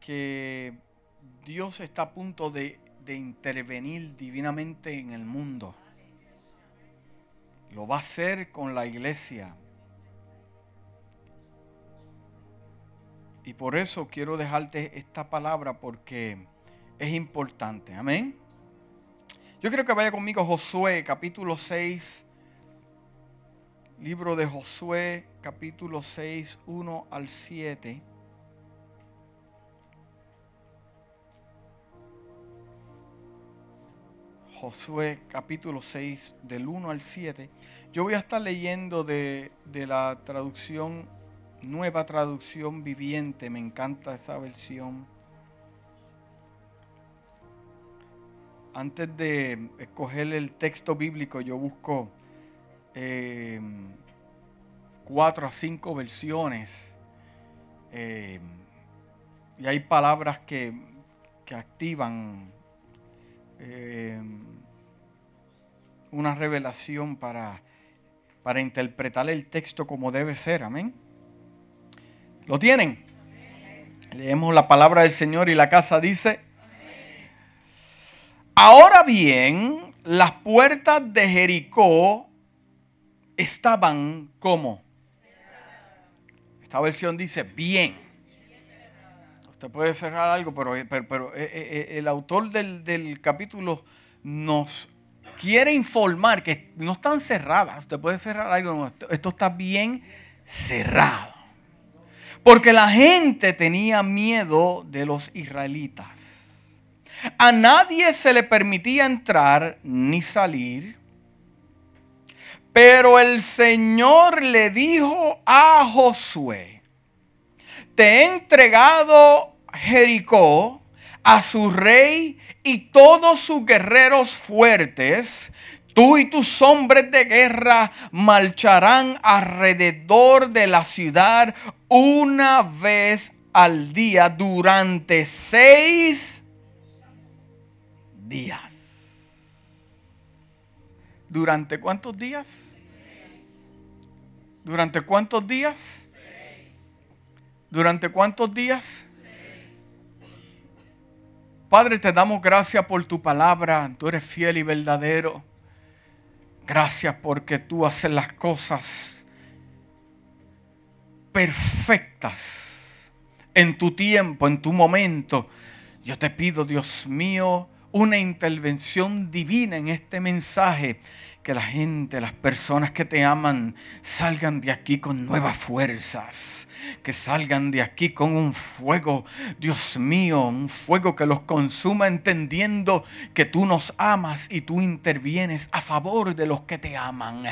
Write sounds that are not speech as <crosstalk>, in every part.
que Dios está a punto de, de intervenir divinamente en el mundo. Lo va a hacer con la iglesia. Y por eso quiero dejarte esta palabra porque es importante. Amén. Yo quiero que vaya conmigo Josué capítulo 6. Libro de Josué capítulo 6, 1 al 7. Josué capítulo 6 del 1 al 7. Yo voy a estar leyendo de, de, la traducción, nueva traducción viviente, me encanta esa versión. Antes de escoger el texto bíblico, yo busco eh, cuatro a cinco versiones. Eh, y hay palabras que, que activan eh, una revelación para, para interpretar el texto como debe ser. Amén. ¿Lo tienen? Leemos la palabra del Señor y la casa dice, ahora bien, las puertas de Jericó estaban como. Esta versión dice bien. Usted puede cerrar algo, pero, pero, eh, eh, el autor del, del, capítulo nos quiere informar que no están cerradas. Usted puede cerrar algo, esto está bien cerrado. Porque la gente tenía miedo de los israelitas. A nadie se le permitía entrar ni salir. Pero el Señor le dijo a Josué, te he entregado Jericó a su rey y todos sus guerreros fuertes. Tú y tus hombres de guerra marcharán alrededor de la ciudad una vez al día durante seis días. ¿Durante cuántos días? ¿Durante cuántos días? ¿Durante cuántos días? Padre, te damos gracias por tu palabra. Tú eres fiel y verdadero. Gracias porque tú haces las cosas perfectas en tu tiempo, en tu momento. Yo te pido, Dios mío, una intervención divina en este mensaje. Que la gente, las personas que te aman, salgan de aquí con nuevas fuerzas que salgan de aquí con un fuego, Dios mío, un fuego que los consuma entendiendo que tú nos amas y tú intervienes a favor de los que te aman.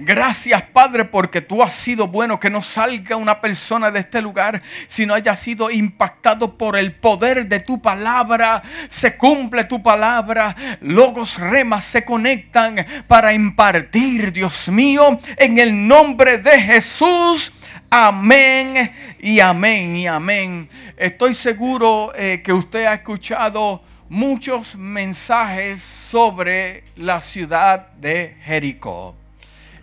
Gracias Padre porque tú has sido bueno que no salga una persona de este lugar si no haya sido impactado por el poder de tu palabra. Se cumple tu palabra, logos remas se conectan para impartir, Dios mío, en el nombre de Jesús. Amén y amén y amén. Estoy seguro eh, que usted ha escuchado muchos mensajes sobre la ciudad de Jericó.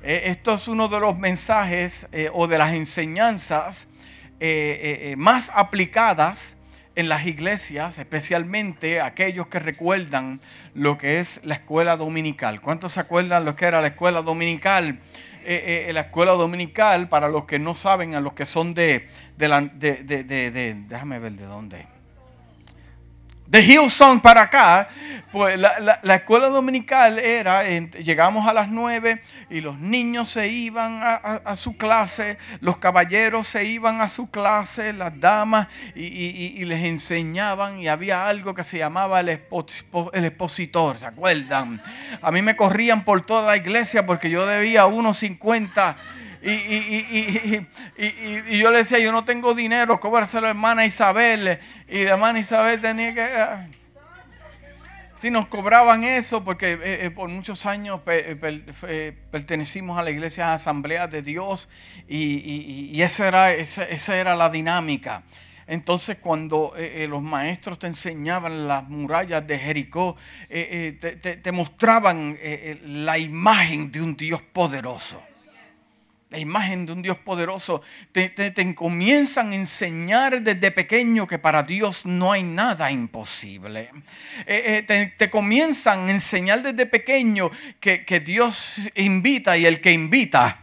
Eh, esto es uno de los mensajes eh, o de las enseñanzas más aplicadas en las iglesias, especialmente aquellos que recuerdan lo que es la escuela dominical. ¿Cuántos se acuerdan lo que era la escuela dominical? Eh, eh, la escuela dominical, para los que no saben, a los que son de, la, de déjame ver de dónde de Hillsong para acá, pues la, escuela dominical era, llegamos a las nueve y los niños se iban a, su clase, los caballeros se iban a su clase, las damas, y, les enseñaban y había algo que se llamaba el, el, expositor, ¿se acuerdan? A mí me corrían por toda la iglesia porque yo debía unos 50 y, yo le decía, yo no tengo dinero, cóbraselo a la hermana Isabel. Y la hermana Isabel tenía que... Ah. Si nos cobraban eso, porque eh, eh, por muchos años eh, pertenecimos a la iglesia Asamblea de Dios y, esa, era, esa, era la dinámica. Entonces cuando los maestros te enseñaban las murallas de Jericó, te, mostraban la imagen de un Dios poderoso. La imagen de un Dios poderoso, te, comienzan a enseñar desde pequeño que para Dios no hay nada imposible. Eh, eh, te, comienzan a enseñar desde pequeño que, Dios invita y el que invita.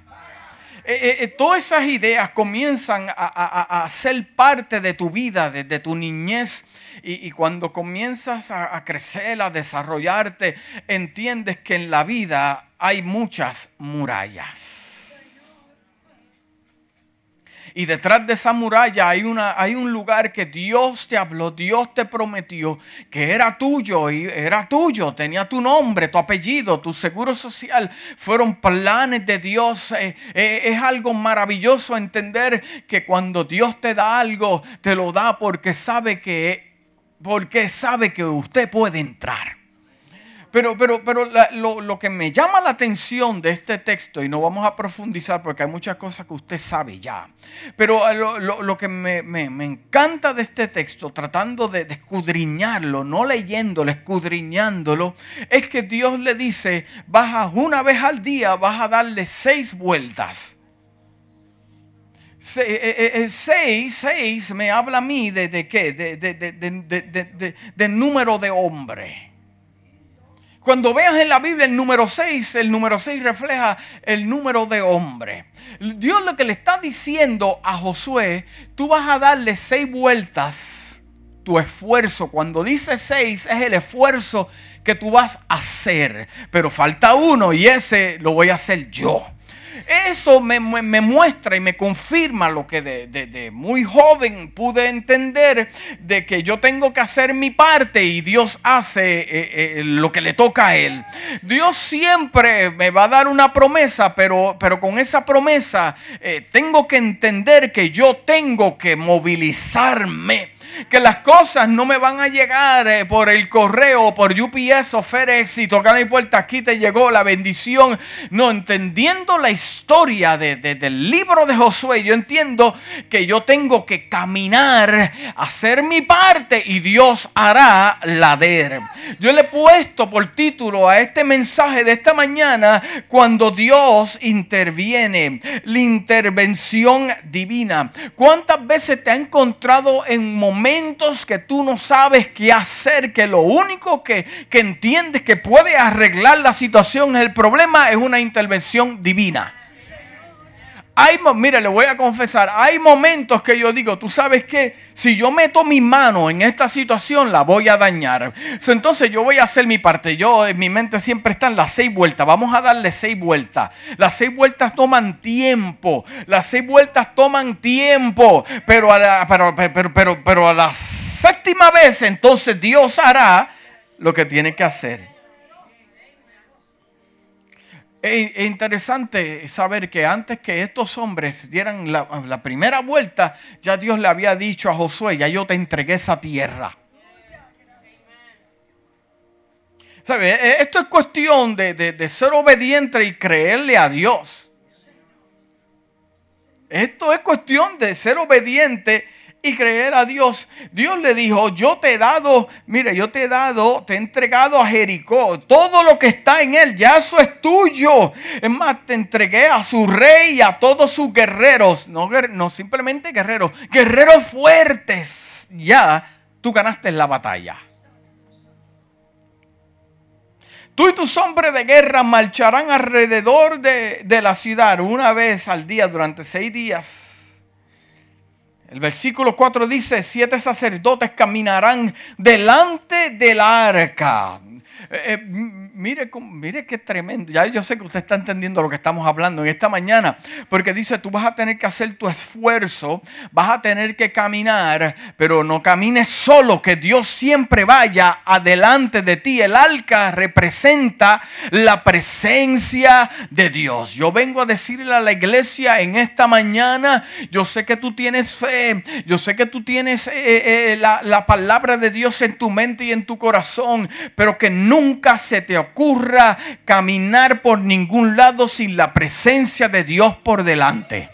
Eh, todas esas ideas comienzan a, ser parte de tu vida, desde tu niñez. Y, cuando comienzas a crecer, a desarrollarte, entiendes que en la vida hay muchas murallas. Y detrás de esa muralla hay, una, hay un lugar que Dios te habló, Dios te prometió, que era tuyo y era tuyo, tenía tu nombre, tu apellido, tu seguro social. Fueron planes de Dios. Eh, eh, es algo maravilloso entender que cuando Dios te da algo, te lo da porque sabe que, porque sabe que usted puede entrar. Pero, pero, pero lo, que me llama la atención de este texto, y no vamos a profundizar porque hay muchas cosas que usted sabe ya, pero lo, que me, encanta de este texto, tratando de, escudriñarlo, no leyéndolo, escudriñándolo, es que Dios le dice, vas una vez al día, vas a darle seis vueltas. Eh, eh, eh, seis, seis me habla a mí de, de qué, de, de número de hombre. Cuando veas en la Biblia el número 6, el número 6 refleja el número de hombre. Dios lo que le está diciendo a Josué, tú vas a darle seis vueltas tu esfuerzo. Cuando dice seis es el esfuerzo que tú vas a hacer. Pero falta uno y ese lo voy a hacer yo. Eso me, muestra y me confirma lo que de, muy joven pude entender de que yo tengo que hacer mi parte y Dios hace eh, eh, lo que le toca a Él. Dios siempre me va a dar una promesa, pero, pero con esa promesa eh, tengo que entender que yo tengo que movilizarme que las cosas no me van a llegar eh, por el correo, por UPS o FedEx y tocar mi puerta, aquí te llegó la bendición. No, entendiendo la historia del libro de Josué, yo entiendo que yo tengo que caminar, hacer mi parte y Dios hará la de. Yo le he puesto por título a este mensaje de esta mañana, cuando Dios interviene, la intervención divina. ¿Cuántas veces te ha encontrado en momentos que tú no sabes qué hacer, que lo único que, que entiendes que puede arreglar la situación, el problema, es una intervención divina. Hay, mire, le voy a confesar, hay momentos que yo digo, tú sabes que si yo meto mi mano en esta situación, la voy a dañar. Entonces yo voy a hacer mi parte. Yo en mi mente siempre están las seis vueltas. Vamos a darle seis vueltas. Las seis vueltas toman tiempo. Las seis vueltas toman tiempo. Pero a la, pero, pero, pero a la séptima vez, entonces Dios hará lo que tiene que hacer. Es interesante saber que antes que estos hombres dieran la, primera vuelta, ya Dios le había dicho a Josué, ya yo te entregué esa tierra. ¿Sabe? E, esto es cuestión de, de ser obediente y creerle a Dios. Esto es cuestión de ser obediente y creer a Dios. Dios le dijo, yo te he dado, mire, yo te he dado, te he entregado a Jericó, todo lo que está en él, ya eso es tuyo. Es más, te entregué a su rey y a todos sus guerreros, no, simplemente guerreros, guerreros fuertes, ya tú ganaste la batalla. Tú y tus hombres de guerra marcharán alrededor de, de la ciudad una vez al día durante seis días el versículo 4 dice, siete sacerdotes caminarán delante del arca. Eh, eh, mire, mire qué tremendo. Ya yo sé que usted está entendiendo lo que estamos hablando en esta mañana. Porque dice, tú vas a tener que hacer tu esfuerzo, vas a tener que caminar, pero no camines solo, que Dios siempre vaya adelante de ti. El arca representa la presencia de Dios. Yo vengo a decirle a la iglesia en esta mañana, yo sé que tú tienes fe, yo sé que tú tienes eh, la, la palabra de Dios en tu mente y en tu corazón, pero que nunca se te ocurra caminar por ningún lado sin la presencia de Dios por delante.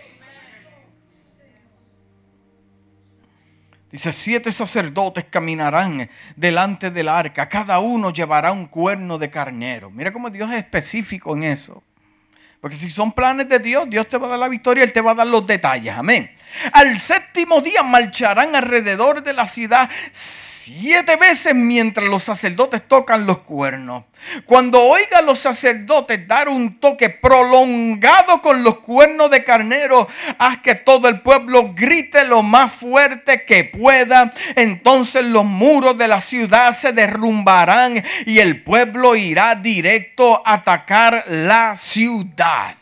Dice, siete sacerdotes caminarán delante del arca, cada uno llevará un cuerno de carnero. Mira cómo Dios es específico en eso. Porque si son planes de Dios, Dios te va a dar la victoria, Él te va a dar los detalles. Amén. Al séptimo día marcharán alrededor de la ciudad siete veces mientras los sacerdotes tocan los cuernos. Cuando oigan los sacerdotes dar un toque prolongado con los cuernos de carnero, haz que todo el pueblo grite lo más fuerte que pueda. Entonces los muros de la ciudad se derrumbarán y el pueblo irá directo a atacar la ciudad.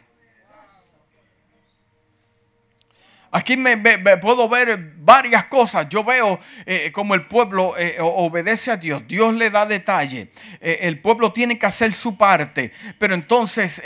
Aquí me, puedo ver varias cosas. Yo veo eh, como el pueblo eh, obedece a Dios. Dios le da detalle. Eh, el pueblo tiene que hacer su parte. Pero entonces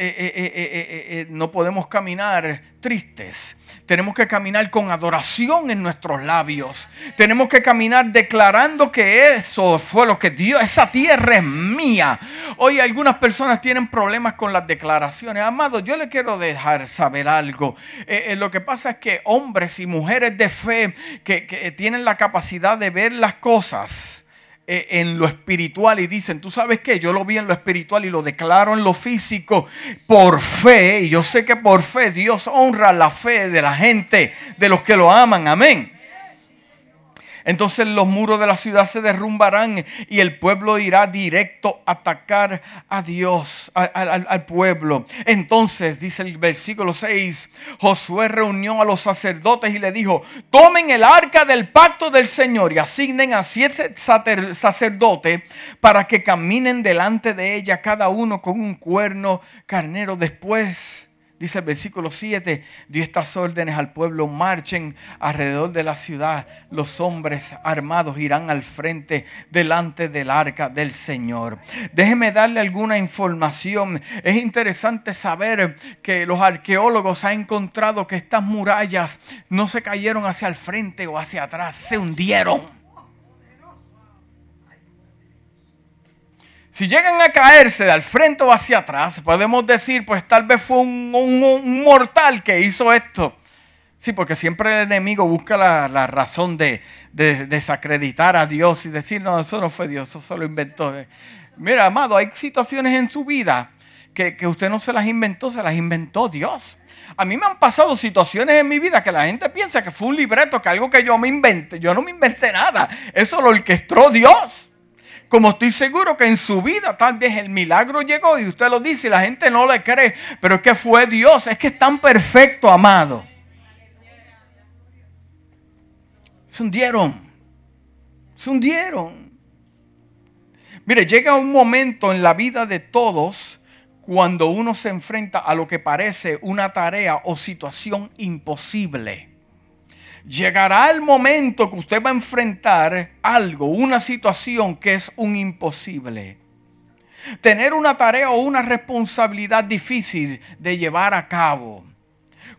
no podemos caminar tristes. Tenemos que caminar con adoración en nuestros labios. Tenemos que caminar declarando que eso fue lo que Dios, esa tierra es mía. Hoy algunas personas tienen problemas con las declaraciones. Amado, yo le quiero dejar saber algo. Eh, eh, lo que pasa es que hombres y mujeres de fe que, tienen la capacidad de ver las cosas en lo espiritual y dicen, tú sabes qué, yo lo vi en lo espiritual y lo declaro en lo físico por fe. Y yo sé que por fe Dios honra la fe de la gente, de los que lo aman. Amén. Entonces los muros de la ciudad se derrumbarán y el pueblo irá directo a atacar a Dios, al, pueblo. Entonces, dice el versículo 6, Josué reunió a los sacerdotes y le dijo, tomen el arca del pacto del Señor y asignen a siete sacerdotes para que caminen delante de ella cada uno con un cuerno carnero. Después Dice el versículo 7, dio estas órdenes al pueblo, marchen alrededor de la ciudad, los hombres armados irán al frente delante del arca del Señor. Déjeme darle alguna información. Es interesante saber que los arqueólogos han encontrado que estas murallas no se cayeron hacia el frente o hacia atrás, se hundieron. Si llegan a caerse de al frente o hacia atrás, podemos decir, pues tal vez fue un, mortal que hizo esto. Sí, porque siempre el enemigo busca la, razón de, desacreditar a Dios y decir, no, eso no fue Dios, eso se lo inventó. Mira, amado, hay situaciones en su vida que, que usted no se las inventó, se las inventó Dios. A mí me han pasado situaciones en mi vida que la gente piensa que fue un libreto, que algo que yo me inventé. Yo no me inventé nada. Eso lo orquestó Dios. Como estoy seguro que en su vida tal vez el milagro llegó y usted lo dice y la gente no le cree, pero es que fue Dios, es que es tan perfecto, amado. Se hundieron, se hundieron. Mire, llega un momento en la vida de todos cuando uno se enfrenta a lo que parece una tarea o situación imposible llegará el momento que usted va a enfrentar algo, una situación que es un imposible. Tener una tarea o una responsabilidad difícil de llevar a cabo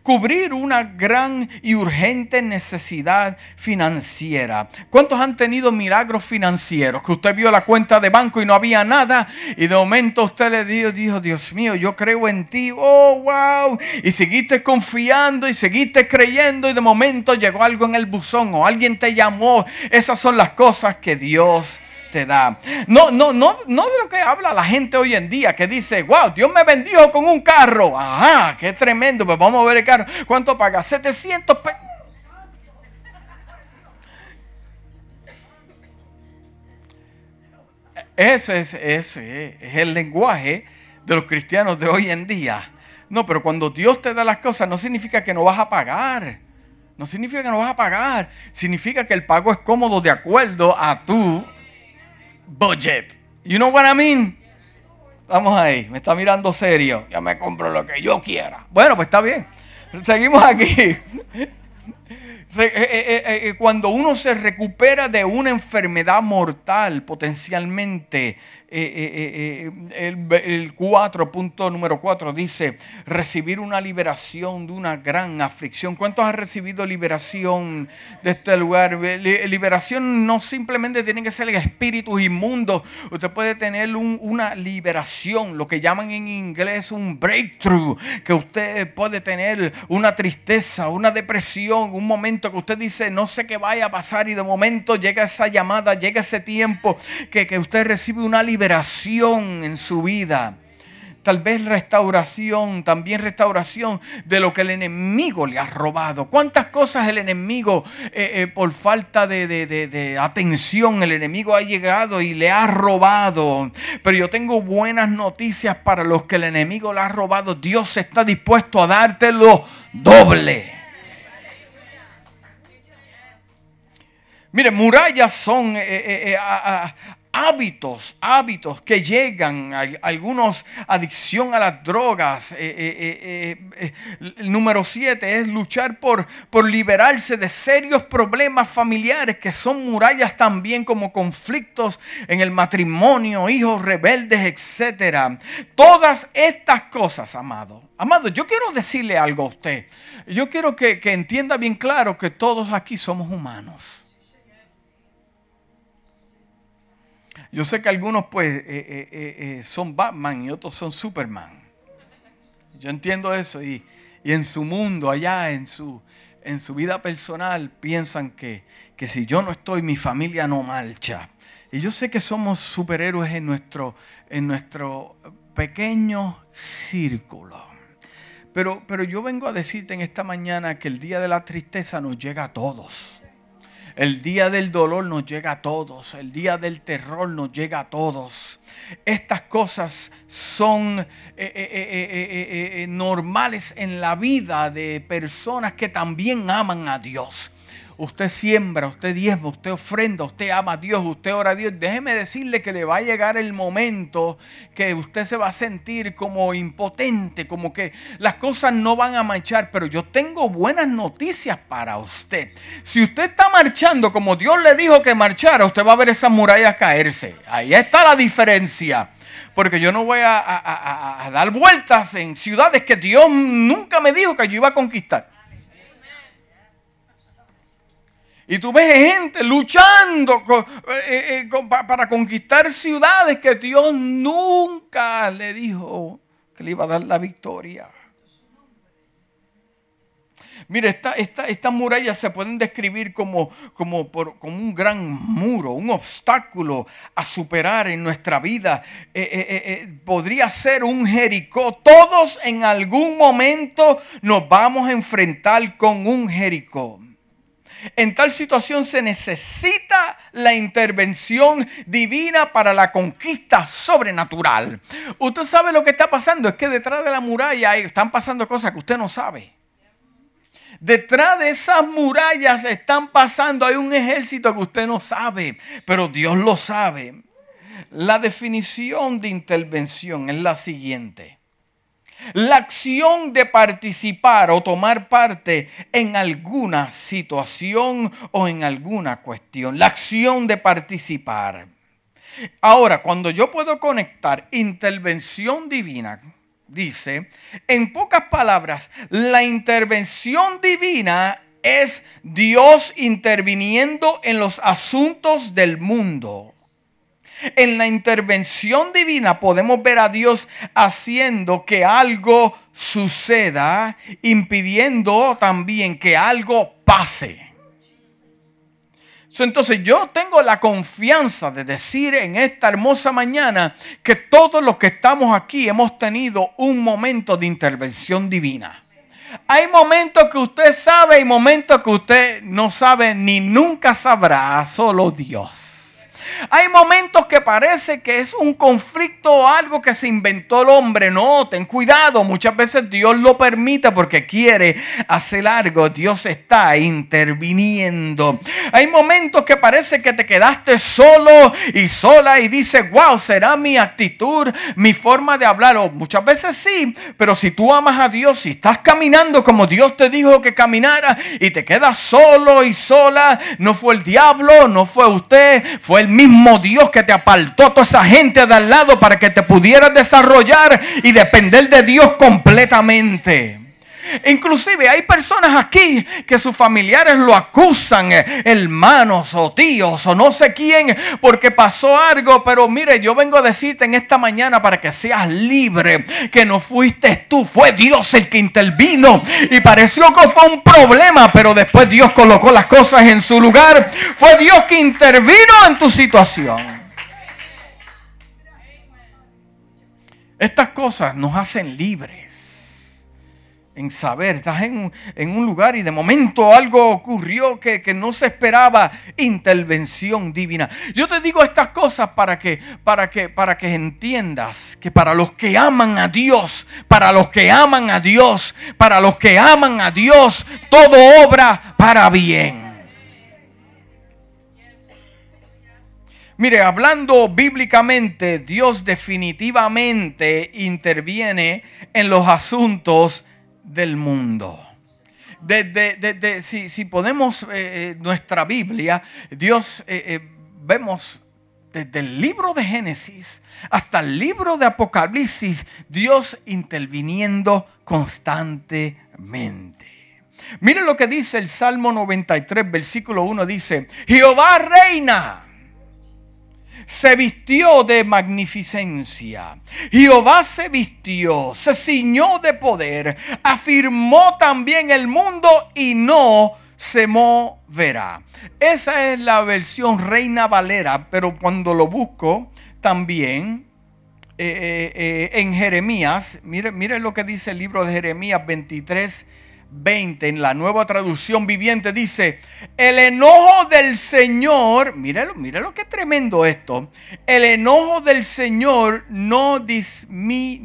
cubrir una gran y urgente necesidad financiera. ¿Cuántos han tenido milagros financieros? Que usted vio la cuenta de banco y no había nada y de momento usted le dijo, Dios mío, yo creo en ti, oh, wow. Y seguiste confiando y seguiste creyendo y de momento llegó algo en el buzón o alguien te llamó. Esas son las cosas que Dios te da. No, no, no, no de lo que habla la gente hoy en día que dice, wow, Dios me bendijo con un carro. Ajá, qué tremendo. Pues vamos a ver el carro. ¿Cuánto paga? 700 pesos. Ese es, es el lenguaje de los cristianos de hoy en día. No, pero cuando Dios te da las cosas no significa que no vas a pagar. No significa que no vas a pagar. Significa que el pago es cómodo de acuerdo a tu budget. You know what I mean? Vamos ahí, me está mirando serio. Ya me compro lo que yo quiera. Bueno, pues está bien. Seguimos aquí. Eh, eh, eh, cuando uno se recupera de una enfermedad mortal potencialmente, el, 4, punto número 4 dice, recibir una liberación de una gran aflicción. ¿Cuántos han recibido liberación de este lugar? Liberación no simplemente tiene que ser el espíritu inmundo. Usted puede tener una liberación, lo que llaman en inglés un breakthrough, que usted puede tener una tristeza, una depresión, un momento que usted dice, no sé qué vaya a pasar y de momento llega esa llamada, llega ese tiempo que, que usted recibe una liberación liberación en su vida. tal vez restauración, también restauración de lo que el enemigo le ha robado. ¿Cuántas cosas el enemigo, eh, eh, por falta de, atención, el enemigo ha llegado y le ha robado? Pero yo tengo buenas noticias para los que el enemigo le ha robado. Dios está dispuesto a dártelo doble. Mire, murallas son eh, hábitos, hábitos que llegan, algunos adicción a las drogas. el número siete es luchar por, por liberarse de serios problemas familiares que son murallas también como conflictos en el matrimonio, hijos rebeldes, etc. Todas estas cosas, amado. Amado, yo quiero decirle algo a usted. Yo quiero que, que entienda bien claro que todos aquí somos humanos. Yo sé que algunos pues eh, eh, eh, son Batman y otros son Superman. Yo entiendo eso y, en su mundo, allá en su, en su vida personal, piensan que, que si yo no estoy, mi familia no marcha. Y yo sé que somos superhéroes en nuestro, en nuestro pequeño círculo. Pero, pero yo vengo a decirte en esta mañana que el día de la tristeza nos llega a todos. El día del dolor nos llega a todos. El día del terror nos llega a todos. Estas cosas son eh, eh, eh, normales en la vida de personas que también aman a Dios usted siembra, usted diezma, usted ofrenda, usted ama a Dios, usted ora a Dios, déjeme decirle que le va a llegar el momento que usted se va a sentir como impotente, como que las cosas no van a marchar, pero yo tengo buenas noticias para usted. Si usted está marchando como Dios le dijo que marchara, usted va a ver esas murallas caerse. Ahí está la diferencia porque yo no voy a, a, dar vueltas en ciudades que Dios nunca me dijo que yo iba a conquistar. Y tú ves gente luchando eh, eh, para conquistar ciudades que Dios nunca le dijo que le iba a dar la victoria. Mire, estas esta, murallas se pueden describir como, como, un gran muro, un obstáculo a superar en nuestra vida. Eh, podría ser un Jericó. Todos en algún momento nos vamos a enfrentar con un Jericó. En tal situación se necesita la intervención divina para la conquista sobrenatural. Usted sabe lo que está pasando, es que detrás de la muralla están pasando cosas que usted no sabe. Detrás de esas murallas están pasando, hay un ejército que usted no sabe, pero Dios lo sabe. La definición de intervención es la siguiente. La acción de participar o tomar parte en alguna situación o en alguna cuestión. La acción de participar. Ahora, cuando yo puedo conectar intervención divina, dice, en pocas palabras, la intervención divina es Dios interviniendo en los asuntos del mundo. En la intervención divina podemos ver a Dios haciendo que algo suceda, impidiendo también que algo pase. Entonces yo tengo la confianza de decir en esta hermosa mañana que todos los que estamos aquí hemos tenido un momento de intervención divina. Hay momentos que usted sabe y momentos que usted no sabe ni nunca sabrá, solo Dios. Hay momentos que parece que es un conflicto o algo que se inventó el hombre. No, ten cuidado. Muchas veces Dios lo permite porque quiere hacer algo. Dios está interviniendo. Hay momentos que parece que te quedaste solo y sola y dices, wow, será mi actitud, mi forma de hablar. O muchas veces sí, pero si tú amas a Dios, si estás caminando como Dios te dijo que caminara y te quedas solo y sola, no fue el diablo, no fue usted, fue el mismo Dios que te apartó a toda esa gente de al lado para que te pudieras desarrollar y depender de Dios completamente. Inclusive hay personas aquí que sus familiares lo acusan, eh, hermanos o tíos o no sé quién, porque pasó algo. Pero mire, yo vengo a decirte en esta mañana para que seas libre, que no fuiste tú, fue Dios el que intervino. Y pareció que fue un problema, pero después Dios colocó las cosas en su lugar. Fue Dios que intervino en tu situación. Estas cosas nos hacen libres en saber, estás en, un lugar y de momento algo ocurrió que, que, no se esperaba, intervención divina. Yo te digo estas cosas para que, para, que, para que entiendas que para los que aman a Dios, para los que aman a Dios, para los que aman a Dios, todo obra para bien. Mire, hablando bíblicamente, Dios definitivamente interviene en los asuntos del mundo. Desde, si, si, ponemos eh, eh, nuestra Biblia, Dios, eh, vemos desde el libro de Génesis hasta el libro de Apocalipsis, Dios interviniendo constantemente. Miren lo que dice el Salmo 93, versículo 1, dice, Jehová reina se vistió de magnificencia. Jehová se vistió, se ciñó de poder, afirmó también el mundo y no se moverá. Esa es la versión Reina Valera, pero cuando lo busco también eh, eh, eh, en Jeremías, mire, mire lo que dice el libro de Jeremías 23, 20 en la nueva traducción viviente dice, el enojo del Señor, míralo, míralo qué tremendo esto, el enojo del Señor no disminuirá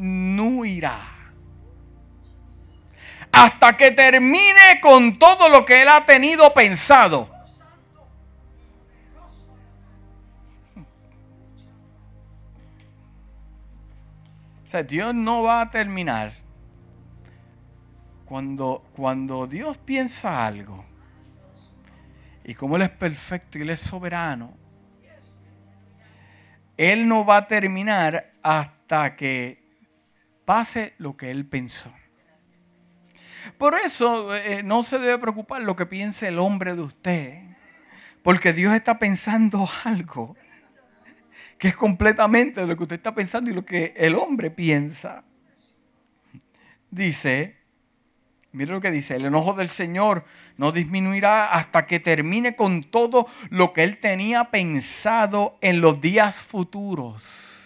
hasta que termine con todo lo que él ha tenido pensado. O sea, Dios no va a terminar cuando, cuando Dios piensa algo, y como Él es perfecto y Él es soberano, Él no va a terminar hasta que pase lo que Él pensó. Por eso eh, no se debe preocupar lo que piense el hombre de usted, porque Dios está pensando algo que es completamente lo que usted está pensando y lo que el hombre piensa. Dice, Mire lo que dice, el enojo del Señor no disminuirá hasta que termine con todo lo que él tenía pensado en los días futuros.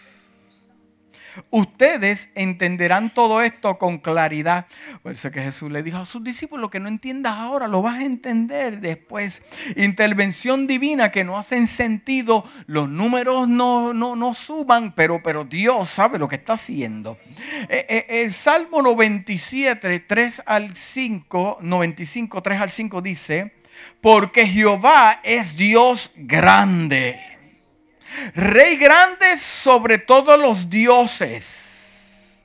Ustedes entenderán todo esto con claridad. Por eso que Jesús le dijo a sus discípulos, lo que no entiendas ahora, lo vas a entender después. Intervención divina que no hacen sentido, los números no, no, suban, pero, pero Dios sabe lo que está haciendo. Eh, eh, el Salmo 97, 3 al 5, 95, 3 al 5 dice, porque Jehová es Dios grande Rey grande sobre todos los dioses.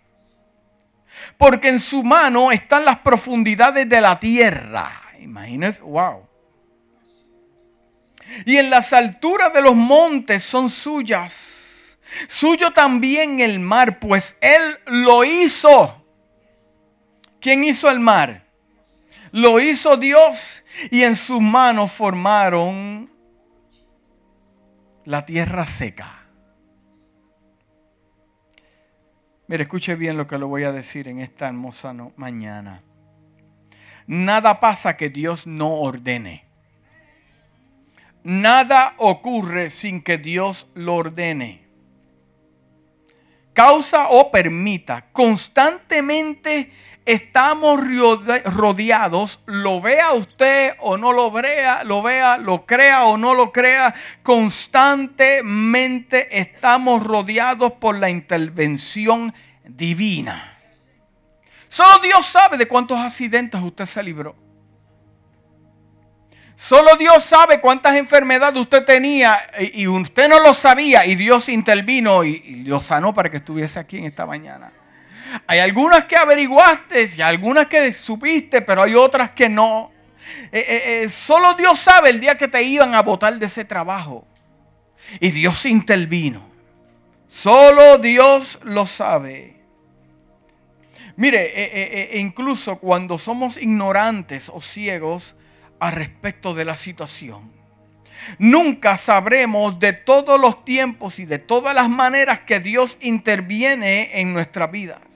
Porque en su mano están las profundidades de la tierra. Imagínense, wow. Y en las alturas de los montes son suyas. Suyo también el mar, pues Él lo hizo. ¿Quién hizo el mar? Lo hizo Dios. Y en sus manos formaron la tierra seca. Mire, escuche bien lo que le voy a decir en esta hermosa mañana. Nada pasa que Dios no ordene. Nada ocurre sin que Dios lo ordene. Causa o permita. Constantemente estamos rodeados, lo vea usted o no lo vea, lo vea, lo crea o no lo crea, constantemente estamos rodeados por la intervención divina. Solo Dios sabe de cuántos accidentes usted se libró. Solo Dios sabe cuántas enfermedades usted tenía y usted no lo sabía y Dios intervino y, lo sanó para que estuviese aquí en esta mañana. Hay algunas que averiguaste y algunas que supiste, pero hay otras que no. Eh, eh, eh, solo Dios sabe el día que te iban a botar de ese trabajo. Y Dios intervino. Solo Dios lo sabe. Mire, incluso cuando somos ignorantes o ciegos al respecto de la situación, nunca sabremos de todos los tiempos y de todas las maneras que Dios interviene en nuestras vidas.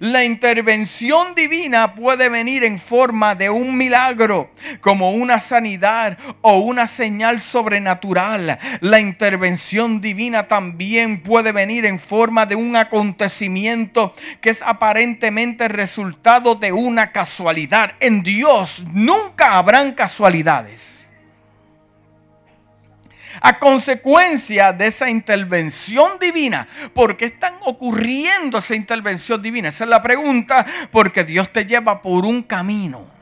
La intervención divina puede venir en forma de un milagro, como una sanidad o una señal sobrenatural. La intervención divina también puede venir en forma de un acontecimiento que es aparentemente resultado de una casualidad. En Dios nunca habrán casualidades a consecuencia de esa intervención divina. ¿Por qué están ocurriendo esa intervención divina? Esa es la pregunta, porque Dios te lleva por un camino.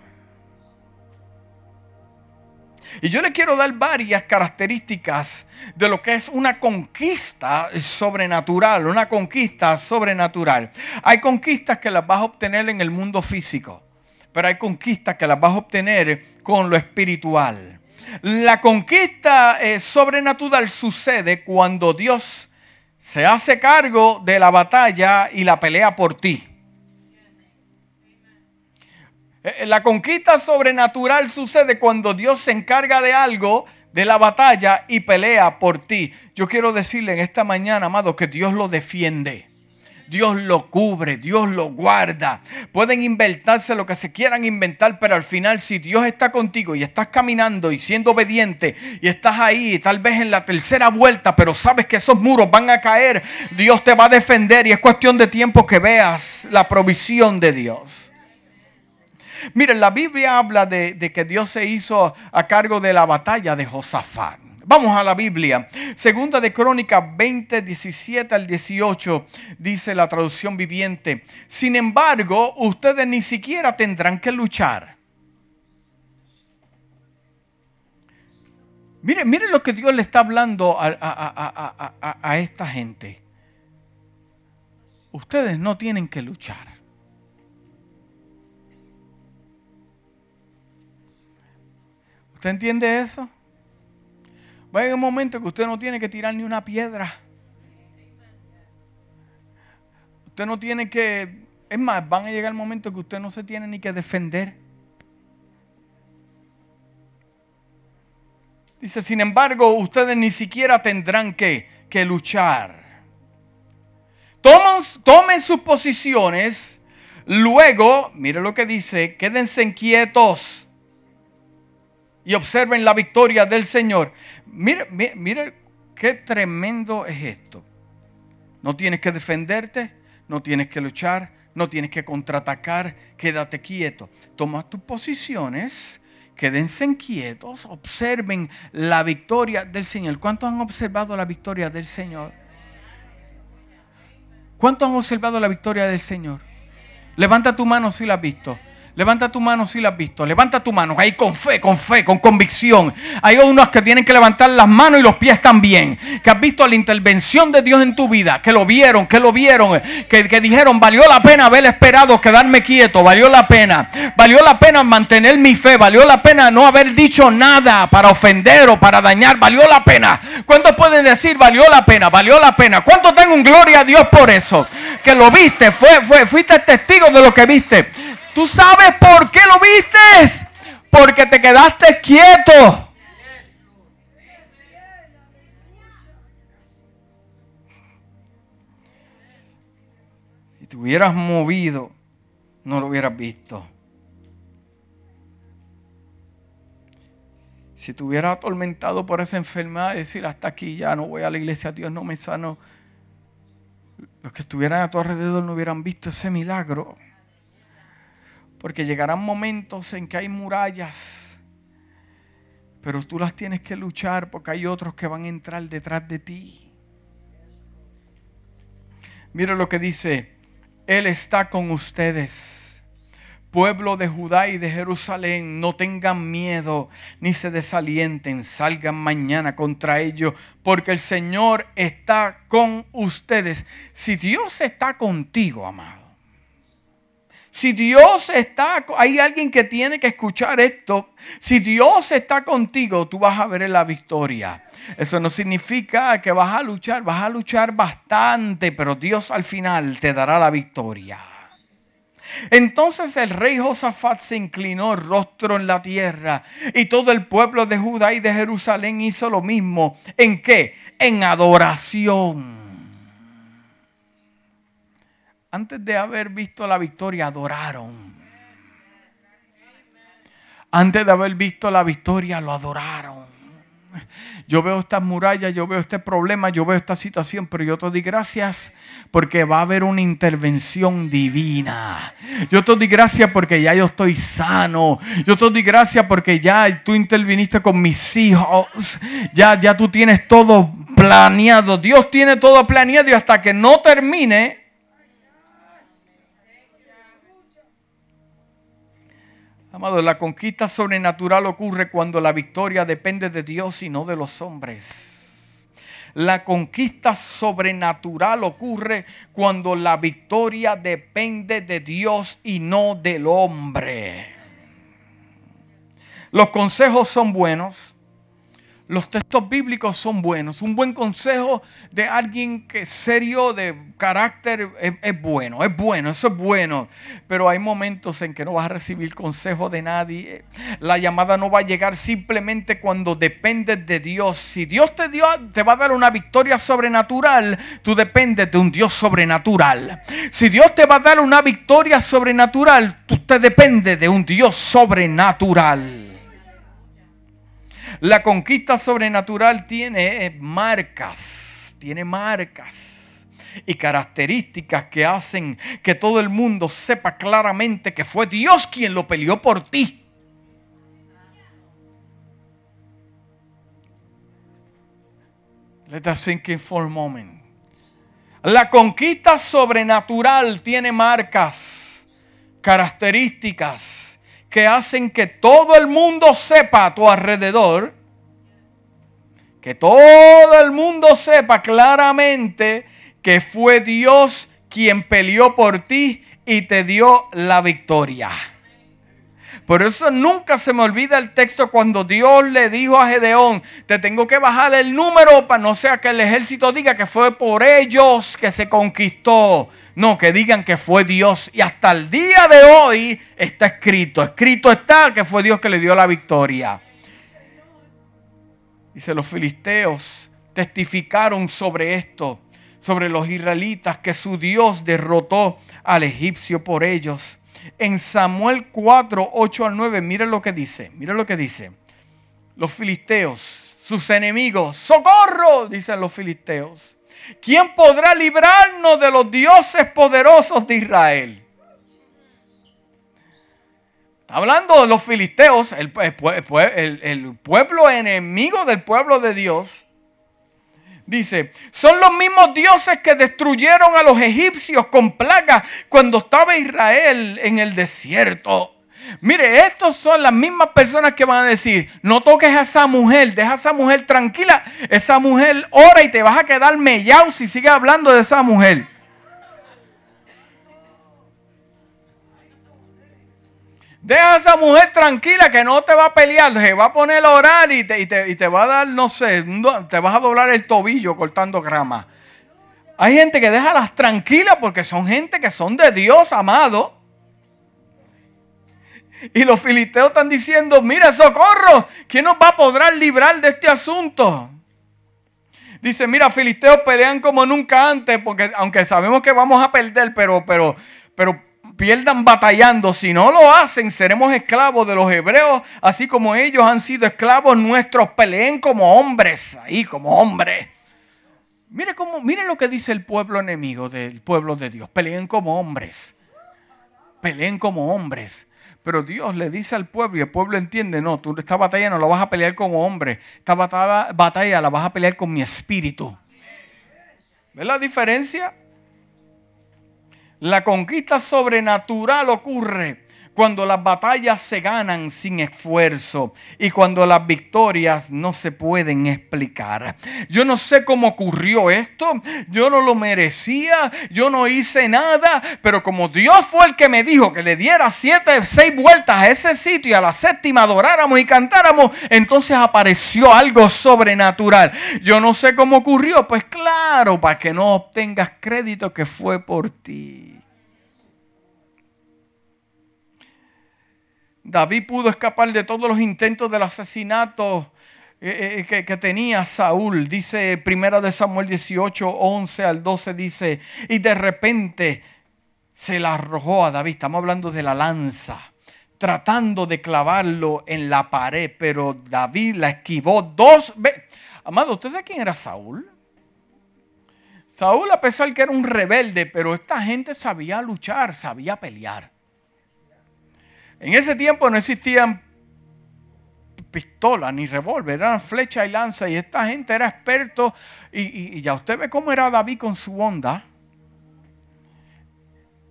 Y yo le quiero dar varias características de lo que es una conquista sobrenatural, una conquista sobrenatural. Hay conquistas que las vas a obtener en el mundo físico, pero hay conquistas que las vas a obtener con lo espiritual. La conquista eh, sobrenatural sucede cuando Dios se hace cargo de la batalla y la pelea por ti. Eh, eh, la conquista sobrenatural sucede cuando Dios se encarga de algo, de la batalla y pelea por ti. Yo quiero decirle en esta mañana, amado, que Dios lo defiende. Dios lo cubre, Dios lo guarda. Pueden inventarse lo que se quieran inventar, pero al final si Dios está contigo y estás caminando y siendo obediente y estás ahí, tal vez en la tercera vuelta, pero sabes que esos muros van a caer, Dios te va a defender y es cuestión de tiempo que veas la provisión de Dios. Miren, la Biblia habla de, de que Dios se hizo a cargo de la batalla de Josafat. Vamos a la Biblia. Segunda de Crónica 20, 17 al 18 dice la traducción viviente. Sin embargo, ustedes ni siquiera tendrán que luchar. Miren, miren lo que Dios le está hablando a, a esta gente. Ustedes no tienen que luchar. ¿Usted entiende eso? Va a llegar un momento que usted no tiene que tirar ni una piedra. Usted no tiene que... Es más, van a llegar el momento que usted no se tiene ni que defender. Dice, sin embargo, ustedes ni siquiera tendrán que, que luchar. Tomen, tomen sus posiciones. Luego, mire lo que dice, quédense quietos y observen la victoria del Señor. Mire, qué tremendo es esto. No tienes que defenderte, no tienes que luchar, no tienes que contraatacar, quédate quieto. Toma tus posiciones, quédense quietos, observen la victoria del Señor. ¿Cuántos han observado la victoria del Señor? ¿Cuántos han observado la victoria del Señor? Levanta tu mano si la has visto. Levanta tu mano si la has visto. Levanta tu mano ahí con fe, con fe, con convicción. Hay unos que tienen que levantar las manos y los pies también. Que has visto la intervención de Dios en tu vida. Que lo vieron, que lo vieron. Que, dijeron, valió la pena haber esperado, quedarme quieto. Valió la pena. Valió la pena mantener mi fe. Valió la pena no haber dicho nada para ofender o para dañar. Valió la pena. ¿Cuántos pueden decir, valió la pena? Valió la pena. ¿Cuántos tengo un gloria a Dios por eso? Que lo viste. Fue, fue, fuiste testigo de lo que viste. ¿Tú sabes por qué lo viste? Porque te quedaste quieto. Si te hubieras movido, no lo hubieras visto. Si te hubieras atormentado por esa enfermedad, decir hasta aquí ya no voy a la iglesia, Dios no me sano. Los que estuvieran a tu alrededor no hubieran visto ese milagro. Porque llegarán momentos en que hay murallas, pero tú las tienes que luchar porque hay otros que van a entrar detrás de ti. Mira lo que dice, Él está con ustedes. Pueblo de Judá y de Jerusalén, no tengan miedo ni se desalienten, salgan mañana contra ellos, porque el Señor está con ustedes. Si Dios está contigo, amado si Dios está, hay alguien que tiene que escuchar esto. Si Dios está contigo, tú vas a ver la victoria. Eso no significa que vas a luchar, vas a luchar bastante, pero Dios al final te dará la victoria. Entonces el rey Josafat se inclinó rostro en la tierra y todo el pueblo de Judá y de Jerusalén hizo lo mismo. ¿En qué? En adoración antes de haber visto la victoria, adoraron. Antes de haber visto la victoria, lo adoraron. Yo veo estas murallas, yo veo este problema, yo veo esta situación, pero yo te doy gracias porque va a haber una intervención divina. Yo te doy gracias porque ya yo estoy sano. Yo te doy gracias porque ya tú interviniste con mis hijos. Ya, ya tú tienes todo planeado. Dios tiene todo planeado y hasta que no termine, Amado, la conquista sobrenatural ocurre cuando la victoria depende de Dios y no de los hombres. La conquista sobrenatural ocurre cuando la victoria depende de Dios y no del hombre. Los consejos son buenos, los textos bíblicos son buenos. Un buen consejo de alguien que es serio, de carácter, es, bueno, es bueno, eso es bueno. Pero hay momentos en que no vas a recibir consejo de nadie. La llamada no va a llegar simplemente cuando dependes de Dios. Si Dios te, dio, te va a dar una victoria sobrenatural, tú dependes de un Dios sobrenatural. Si Dios te va a dar una victoria sobrenatural, tú te dependes de un Dios sobrenatural. La conquista sobrenatural tiene eh, marcas, tiene marcas y características que hacen que todo el mundo sepa claramente que fue Dios quien lo peleó por ti. Let us think in for a moment. La conquista sobrenatural tiene marcas, características que hacen que todo el mundo sepa a tu alrededor, que todo el mundo sepa claramente que fue Dios quien peleó por ti y te dio la victoria. Por eso nunca se me olvida el texto cuando Dios le dijo a Gedeón, te tengo que bajar el número para no sea que el ejército diga que fue por ellos que se conquistó. No, que digan que fue Dios. Y hasta el día de hoy está escrito. Escrito está que fue Dios que le dio la victoria. Dice, los filisteos testificaron sobre esto, sobre los israelitas, que su Dios derrotó al egipcio por ellos. En Samuel 4, 8 al 9, mira lo que dice, mira lo que dice. Los filisteos, sus enemigos, socorro, dicen los filisteos ¿Quién podrá librarnos de los dioses poderosos de Israel? Hablando de los filisteos, el, pueblo enemigo del pueblo de Dios, dice, son los mismos dioses que destruyeron a los egipcios con plagas cuando estaba Israel en el desierto. Mire, estos son las mismas personas que van a decir, no toques a esa mujer, deja a esa mujer tranquila, esa mujer ora y te vas a quedar mellado si sigues hablando de esa mujer. Deja a esa mujer tranquila que no te va a pelear, se va a poner a orar y te, y te va a dar, no sé, te vas a doblar el tobillo cortando grama. Hay gente que deja las tranquilas porque son gente que son de Dios, amado. Y los filisteos están diciendo, mira, socorro, ¿quién nos va a poder librar de este asunto? Dice, mira, filisteos pelean como nunca antes, porque aunque sabemos que vamos a perder, pero, pero, pero pierdan batallando. Si no lo hacen, seremos esclavos de los hebreos, así como ellos han sido esclavos nuestros. Peleen como hombres, ahí como hombres. Mire, cómo, mire lo que dice el pueblo enemigo del pueblo de Dios. Peleen como hombres. Peleen como hombres. Pero Dios le dice al pueblo y el pueblo entiende, no, tú esta batalla no la vas a pelear como hombre, esta batalla, batalla la vas a pelear con mi espíritu. ¿Ves la diferencia? La conquista sobrenatural ocurre cuando las batallas se ganan sin esfuerzo y cuando las victorias no se pueden explicar. Yo no sé cómo ocurrió esto, yo no lo merecía, yo no hice nada, pero como Dios fue el que me dijo que le diera siete, seis vueltas a ese sitio y a la séptima adoráramos y cantáramos, entonces apareció algo sobrenatural. Yo no sé cómo ocurrió, pues claro, para que no obtengas crédito que fue por ti. David pudo escapar de todos los intentos del asesinato eh, eh, que, tenía Saúl. Dice primera de Samuel 18, 11 al 12, dice, y de repente se la arrojó a David. Estamos hablando de la lanza, tratando de clavarlo en la pared, pero David la esquivó dos veces. Amado, ¿usted sabe quién era Saúl? Saúl, a pesar que era un rebelde, pero esta gente sabía luchar, sabía pelear. En ese tiempo no existían pistolas ni revólver, eran flecha y lanza, y esta gente era experto. Y, y ya usted ve cómo era David con su onda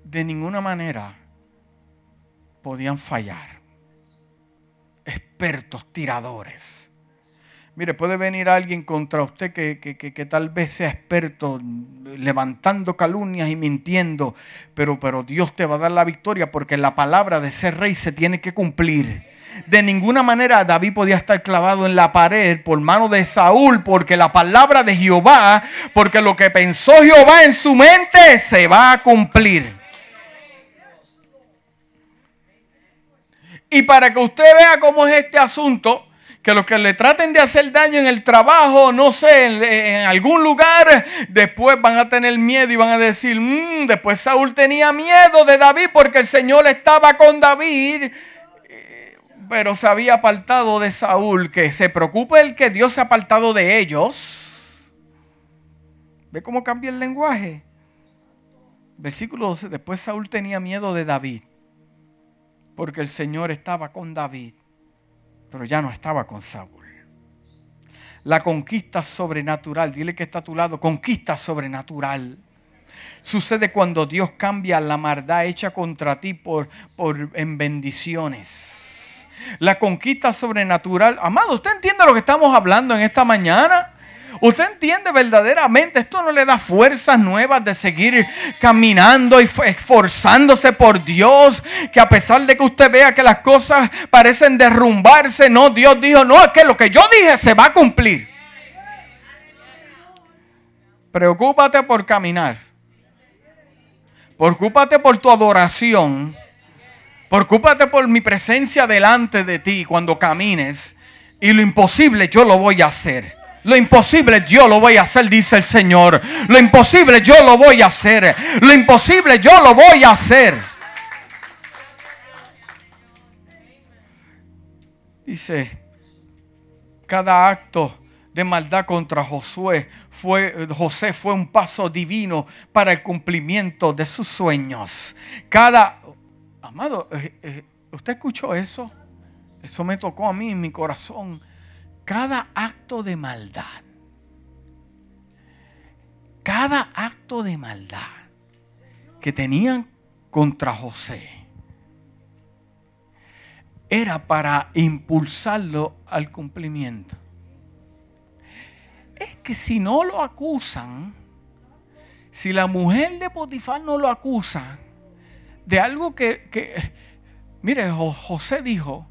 de ninguna manera podían fallar. Expertos tiradores. Mire, puede venir alguien contra usted que, que, tal vez sea experto levantando calumnias y mintiendo, pero, pero Dios te va a dar la victoria porque la palabra de ser rey se tiene que cumplir. De ninguna manera David podía estar clavado en la pared por mano de Saúl, porque la palabra de Jehová, porque lo que pensó Jehová en su mente se va a cumplir. Y para que usted vea cómo es este asunto, que los que le traten de hacer daño en el trabajo, no sé, en, algún lugar, después van a tener miedo y van a decir, mm, después Saúl tenía miedo de David porque el Señor estaba con David, eh, pero se había apartado de Saúl, que se preocupe el que Dios se ha apartado de ellos. ¿Ve cómo cambia el lenguaje? Versículo 12, después Saúl tenía miedo de David porque el Señor estaba con David, pero ya no estaba con Saúl. La conquista sobrenatural, dile que está a tu lado, conquista sobrenatural. Sucede cuando Dios cambia la maldad hecha contra ti por, por en bendiciones. La conquista sobrenatural. Amado, ¿usted entiende lo que estamos hablando en esta mañana? Usted entiende verdaderamente, esto no le da fuerzas nuevas de seguir caminando y esforzándose por Dios, que a pesar de que usted vea que las cosas parecen derrumbarse, no, Dios dijo, no, es que lo que yo dije se va a cumplir. Preocúpate por caminar. Preocúpate por tu adoración. Preocúpate por mi presencia delante de ti cuando camines. Y lo imposible yo lo voy a hacer. Lo imposible yo lo voy a hacer, dice el Señor. Lo imposible yo lo voy a hacer. Lo imposible yo lo voy a hacer. Dice, cada acto de maldad contra Josué fue, José fue un paso divino para el cumplimiento de sus sueños. Cada, amado, eh, eh, ¿usted escuchó eso? Eso me tocó a mí en mi corazón cada acto de maldad, cada acto de maldad que tenían contra José era para impulsarlo al cumplimiento. Es que si no lo acusan, si la mujer de Potifar no lo acusa de algo que, que mire, José dijo,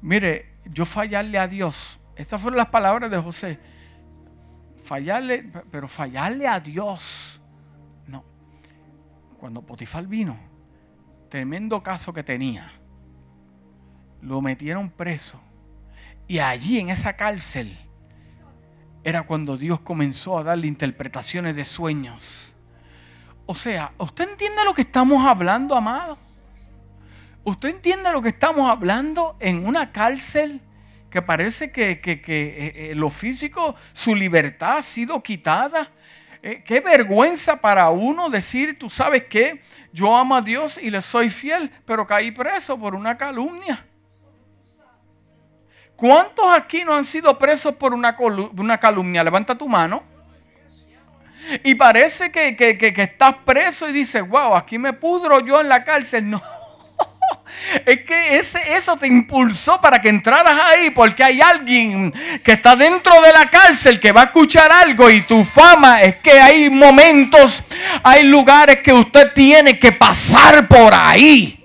mire, yo fallarle a Dios. Estas fueron las palabras de José. Fallarle, pero fallarle a Dios. No. Cuando Potifar vino, tremendo caso que tenía, lo metieron preso. Y allí en esa cárcel era cuando Dios comenzó a darle interpretaciones de sueños. O sea, ¿usted entiende lo que estamos hablando, amados? ¿Usted entiende lo que estamos hablando en una cárcel que parece que, eh, eh, lo físico, su libertad ha sido quitada? Eh, qué vergüenza para uno decir, tú sabes qué, yo amo a Dios y le soy fiel, pero caí preso por una calumnia. ¿Cuántos aquí no han sido presos por una, una calumnia? Levanta tu mano. Y parece que, que, estás preso y dices, wow, aquí me pudro yo en la cárcel. <laughs> No. <laughs> Es que ese, eso te impulsó para que entraras ahí porque hay alguien que está dentro de la cárcel que va a escuchar algo y tu fama es que hay momentos, hay lugares que usted tiene que pasar por ahí.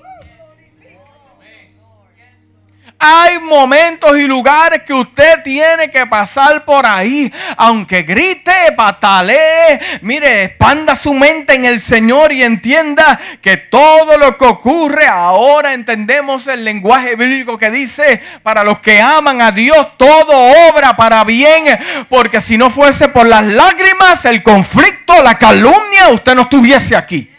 Hay momentos y lugares que usted tiene que pasar por ahí. Aunque grite, patalee, mire, expanda su mente en el Señor y entienda que todo lo que ocurre ahora entendemos el lenguaje bíblico que dice, para los que aman a Dios, todo obra para bien. Porque si no fuese por las lágrimas, el conflicto, la calumnia, usted no estuviese aquí.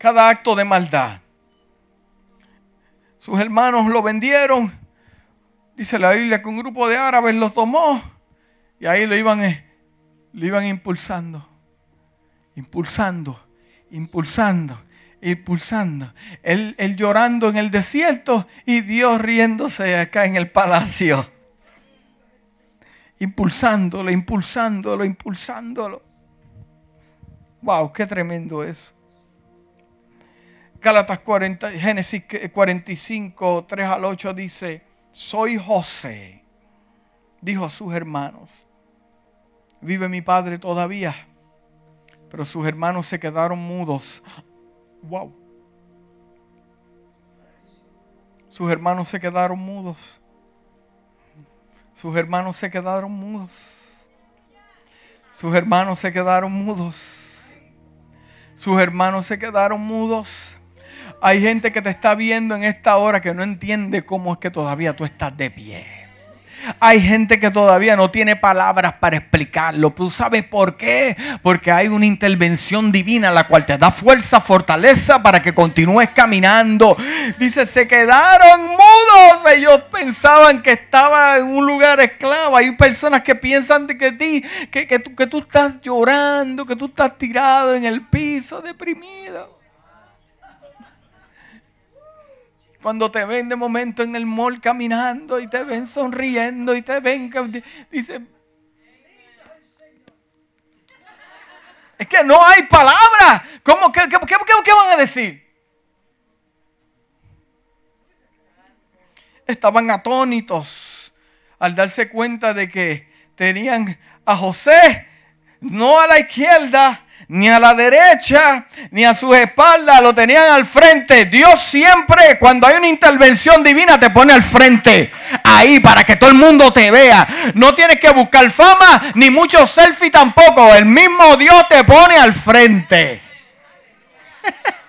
cada acto de maldad. Sus hermanos lo vendieron. Dice la Biblia que un grupo de árabes lo tomó y ahí lo iban, eh, lo iban impulsando, impulsando, impulsando, impulsando. Él, él llorando en el desierto y Dios riéndose acá en el palacio. Impulsándolo, impulsándolo, impulsándolo. Wow, qué tremendo es. Gálatas 40, Génesis 45, 3 al 8 dice, soy José, dijo a sus hermanos, vive mi padre todavía, pero sus hermanos se quedaron mudos. Wow. Sus hermanos se quedaron mudos. Sus hermanos se quedaron mudos. Sus hermanos se quedaron mudos. Sus hermanos se quedaron mudos. Hay gente que te está viendo en esta hora que no entiende cómo es que todavía tú estás de pie. Hay gente que todavía no tiene palabras para explicarlo. ¿Tú sabes por qué? Porque hay una intervención divina la cual te da fuerza, fortaleza para que continúes caminando. Dice, se quedaron mudos. Ellos pensaban que estaba en un lugar esclavo. Hay personas que piensan de que, ti, que, que, que tú estás llorando, que tú estás tirado en el piso, deprimido. Cuando te ven de momento en el mall caminando y te ven sonriendo y te ven, dice, es que no hay palabras. ¿Cómo, qué, qué van a decir? Estaban atónitos al darse cuenta de que tenían a José no a la izquierda, ni a la derecha, ni a sus espaldas, lo tenían al frente. Dios siempre, cuando hay una intervención divina, te pone al frente. Ahí, para que todo el mundo te vea. No tienes que buscar fama, ni mucho selfie tampoco. El mismo Dios te pone al frente. <laughs>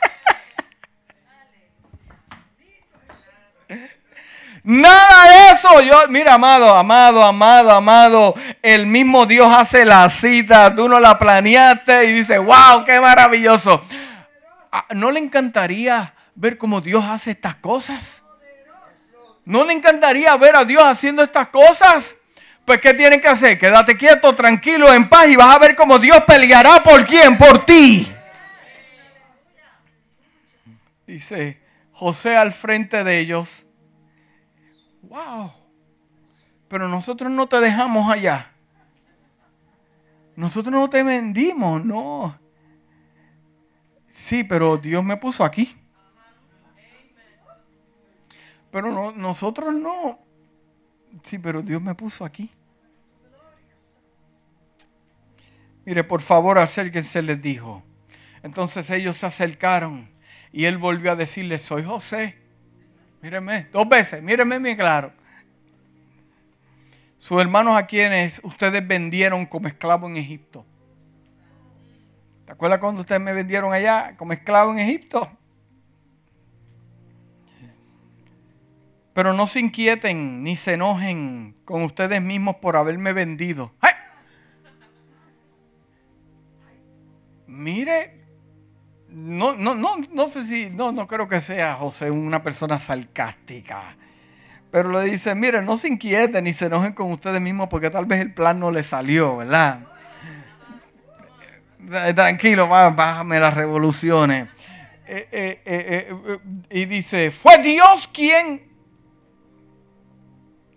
Nada de eso. Yo, mira, amado, amado, amado, amado. El mismo Dios hace la cita. Tú no la planeaste y dice, wow, qué maravilloso. Ah, ¿No le encantaría ver cómo Dios hace estas cosas? ¿No le encantaría ver a Dios haciendo estas cosas? Pues ¿qué tienen que hacer? Quédate quieto, tranquilo, en paz y vas a ver cómo Dios peleará por quién, por ti. Dice José al frente de ellos wow. Pero nosotros no te dejamos allá. Nosotros no te vendimos, no. Sí, pero Dios me puso aquí. Pero no, nosotros no. Sí, pero Dios me puso aquí. Mire, por favor, acérquense, les dijo. Entonces ellos se acercaron y él volvió a decirles, soy José Míreme, dos veces, míreme bien claro. Sus hermanos a quienes ustedes vendieron como esclavo en Egipto. ¿Te acuerdas cuando ustedes me vendieron allá como esclavo en Egipto? Pero no se inquieten ni se enojen con ustedes mismos por haberme vendido. Mire, no, no, no, no sé si, no, no creo que sea José una persona sarcástica. Pero le dice, miren, no se inquieten ni se enojen con ustedes mismos porque tal vez el plan no le salió, ¿verdad? Eh, tranquilo, bájame las revoluciones. Eh, eh, y dice, fue Dios quien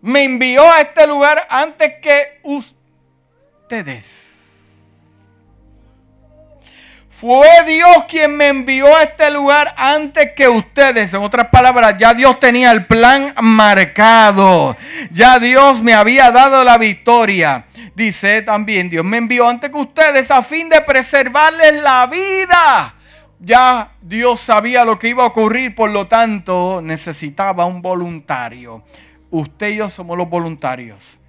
me envió a este lugar antes que ustedes. Fue Dios quien me envió a este lugar antes que ustedes. En otras palabras, ya Dios tenía el plan marcado. Ya Dios me había dado la victoria. Dice también, Dios me envió antes que ustedes a fin de preservarles la vida. Ya Dios sabía lo que iba a ocurrir, por lo tanto necesitaba un voluntario. Usted y yo somos los voluntarios.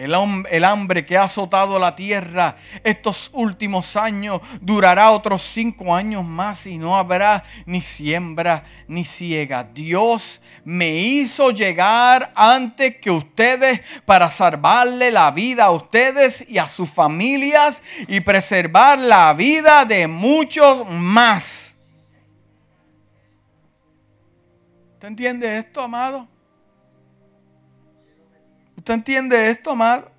El, hambre que ha azotado la tierra estos últimos años durará otros cinco años más y no habrá ni siembra ni ciega. Dios me hizo llegar antes que ustedes para salvarle la vida a ustedes y a sus familias y preservar la vida de muchos más. ¿Usted entiende esto, amado? ¿Usted entiende esto, amado?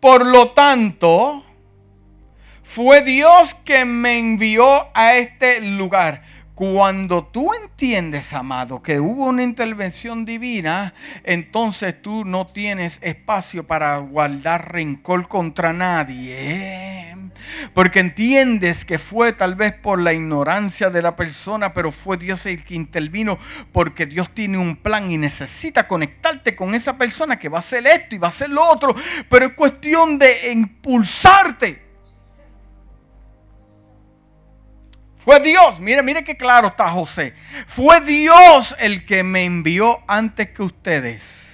Por lo tanto, fue Dios que me envió a este lugar. Cuando tú entiendes, amado, que hubo una intervención divina, entonces tú no tienes espacio para guardar rencor contra nadie. Porque entiendes que fue tal vez por la ignorancia de la persona, pero fue Dios el que intervino porque Dios tiene un plan y necesita conectarte con esa persona que va a hacer esto y va a hacer lo otro. Pero es cuestión de impulsarte. Fue Dios, mire, mire qué claro está José. Fue Dios el que me envió antes que ustedes.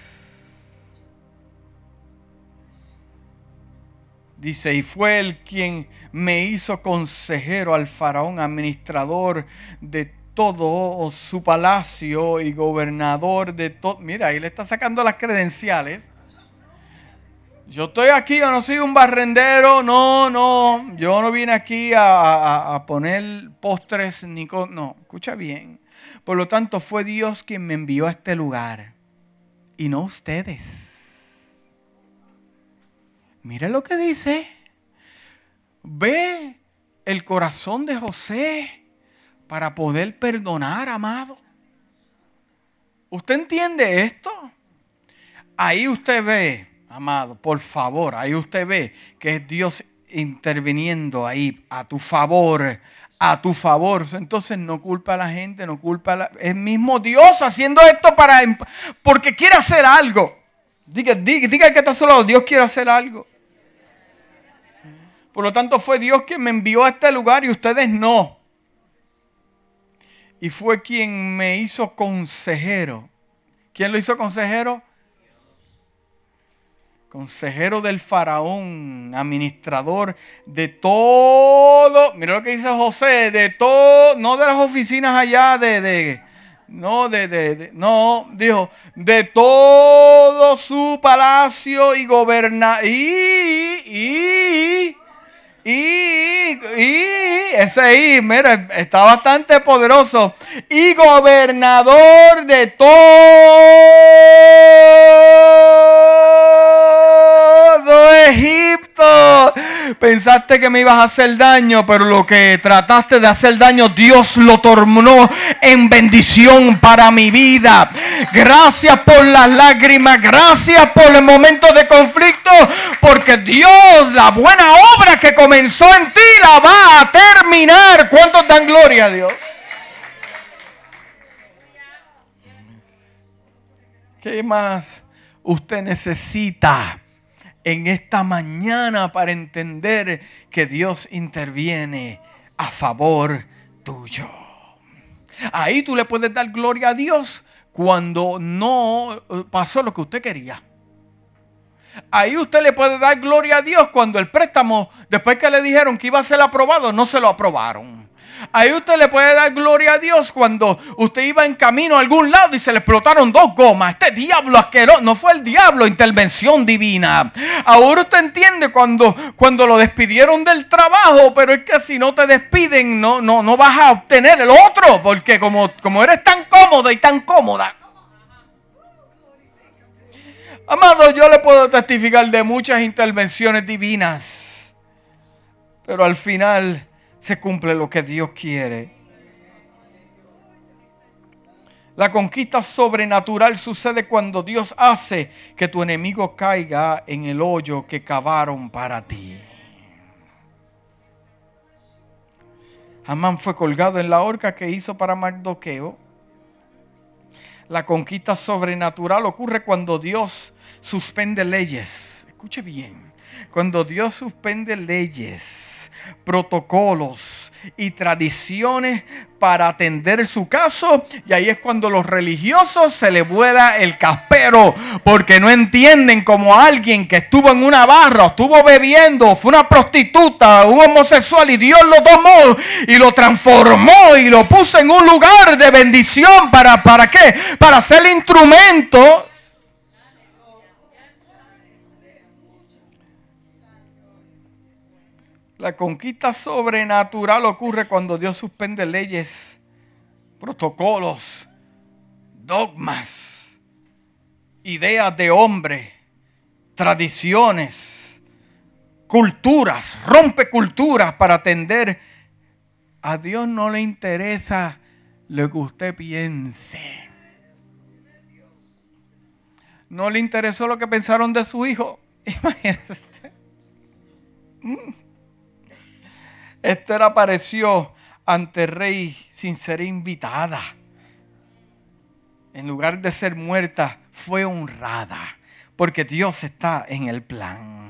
Dice, y fue el quien me hizo consejero al faraón, administrador de todo su palacio y gobernador de todo. Mira, ahí le está sacando las credenciales. Yo estoy aquí, yo no soy un barrendero, no, no. Yo no vine aquí a, poner postres ni No, escucha bien. Por lo tanto, fue Dios quien me envió a este lugar y no ustedes. Mire lo que dice. Ve el corazón de José para poder perdonar, amado. ¿Usted entiende esto? Ahí usted ve, amado, por favor, ahí usted ve que es Dios interviniendo ahí a tu favor, a tu favor. Entonces no culpa a la gente, no culpa a la... Es mismo Dios haciendo esto para... porque quiere hacer algo. Diga, diga, diga que está solo, Dios quiere hacer algo. Por lo tanto fue Dios quien me envió a este lugar y ustedes no. Y fue quien me hizo consejero. ¿Quién lo hizo consejero? Consejero del faraón, administrador de todo. Mira lo que dice José, de todo, no de las oficinas allá de, de no, de, de, no, dijo, de todo su palacio y goberna y, y y, ese I, mira, está bastante poderoso. Y gobernador de todo Egipto. Pensaste que me ibas a hacer daño, pero lo que trataste de hacer daño, Dios lo tornó en bendición para mi vida. Gracias por las lágrimas, gracias por el momento de conflicto, porque Dios, la buena obra que comenzó en ti, la va a terminar. ¿Cuántos dan gloria a Dios? ¿Qué más usted necesita? En esta mañana para entender que Dios interviene a favor tuyo. Ahí tú le puedes dar gloria a Dios cuando no eh, pasó lo que usted quería. Ahí usted le puede dar gloria a Dios cuando el préstamo, después que le dijeron que iba a ser aprobado, no se lo aprobaron. Ahí usted le puede dar gloria a Dios cuando usted iba en camino a algún lado y se le explotaron dos gomas. Este diablo asqueroso, no fue el diablo, intervención divina. Ahora usted entiende cuando, cuando lo despidieron del trabajo, pero es que si no te despiden no, no, no vas a obtener el otro, porque como, como eres tan cómodo y tan cómoda. Amado, yo le puedo testificar de muchas intervenciones divinas, pero al final se cumple lo que Dios quiere. La conquista sobrenatural sucede cuando Dios hace que tu enemigo caiga en el hoyo que cavaron para ti. Amán fue colgado en la horca que hizo para Mardoqueo. La conquista sobrenatural ocurre cuando Dios suspende leyes. Escuche bien. Cuando Dios suspende leyes protocolos y tradiciones para atender su caso. Y ahí es cuando los religiosos se les vuela el caspero porque no entienden como alguien que estuvo en una barra, estuvo bebiendo, fue una prostituta, un homosexual y Dios lo tomó y lo transformó y lo puso en un lugar de bendición. ¿Para, para qué? Para ser instrumento La conquista sobrenatural ocurre cuando Dios suspende leyes, protocolos, dogmas, ideas de hombre, tradiciones, culturas, rompe culturas para atender. A Dios no le interesa lo que usted piense. No le interesó lo que pensaron de su hijo. <laughs> Imagínese. Esther apareció ante el rey sin ser invitada. En lugar de ser muerta, fue honrada, porque Dios está en el plan.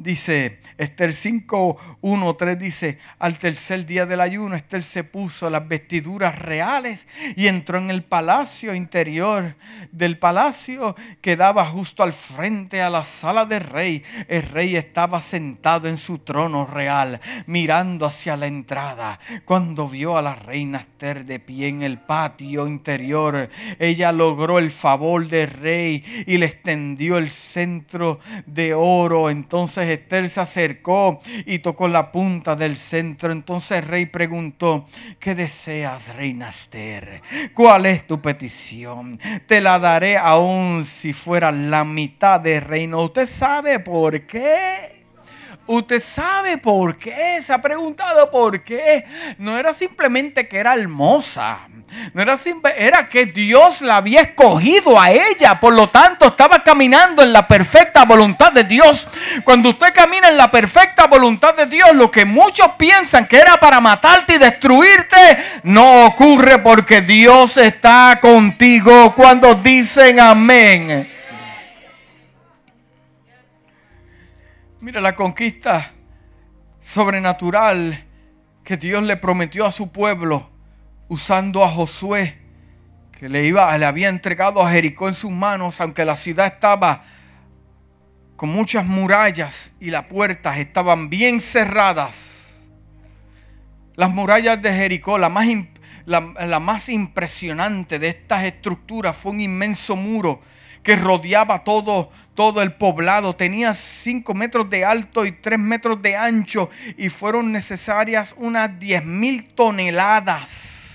Dice Esther 5, 1, 3 dice, al tercer día del ayuno, Esther se puso las vestiduras reales y entró en el palacio interior del palacio que daba justo al frente a la sala del rey. El rey estaba sentado en su trono real, mirando hacia la entrada. Cuando vio a la reina Esther de pie en el patio interior, ella logró el favor del rey y le extendió el centro de oro. Entonces Esther se acercó y tocó la punta del centro. Entonces el rey preguntó, ¿qué deseas, reina Esther? ¿Cuál es tu petición? Te la daré aún si fuera la mitad del reino. ¿Usted sabe por qué? ¿Usted sabe por qué? ¿Se ha preguntado por qué? No era simplemente que era hermosa. No era era que Dios la había escogido a ella. Por lo tanto, estaba caminando en la perfecta voluntad de Dios. Cuando usted camina en la perfecta voluntad de Dios, lo que muchos piensan que era para matarte y destruirte, no ocurre porque Dios está contigo cuando dicen amén. Mira la conquista sobrenatural que Dios le prometió a su pueblo usando a Josué, que le, iba, le había entregado a Jericó en sus manos, aunque la ciudad estaba con muchas murallas y las puertas estaban bien cerradas. Las murallas de Jericó, la más, impresionante de estas estructuras, fue un inmenso muro que rodeaba todo, todo el poblado. Tenía 5 metros de alto y 3 metros de ancho y fueron necesarias unas 10 mil toneladas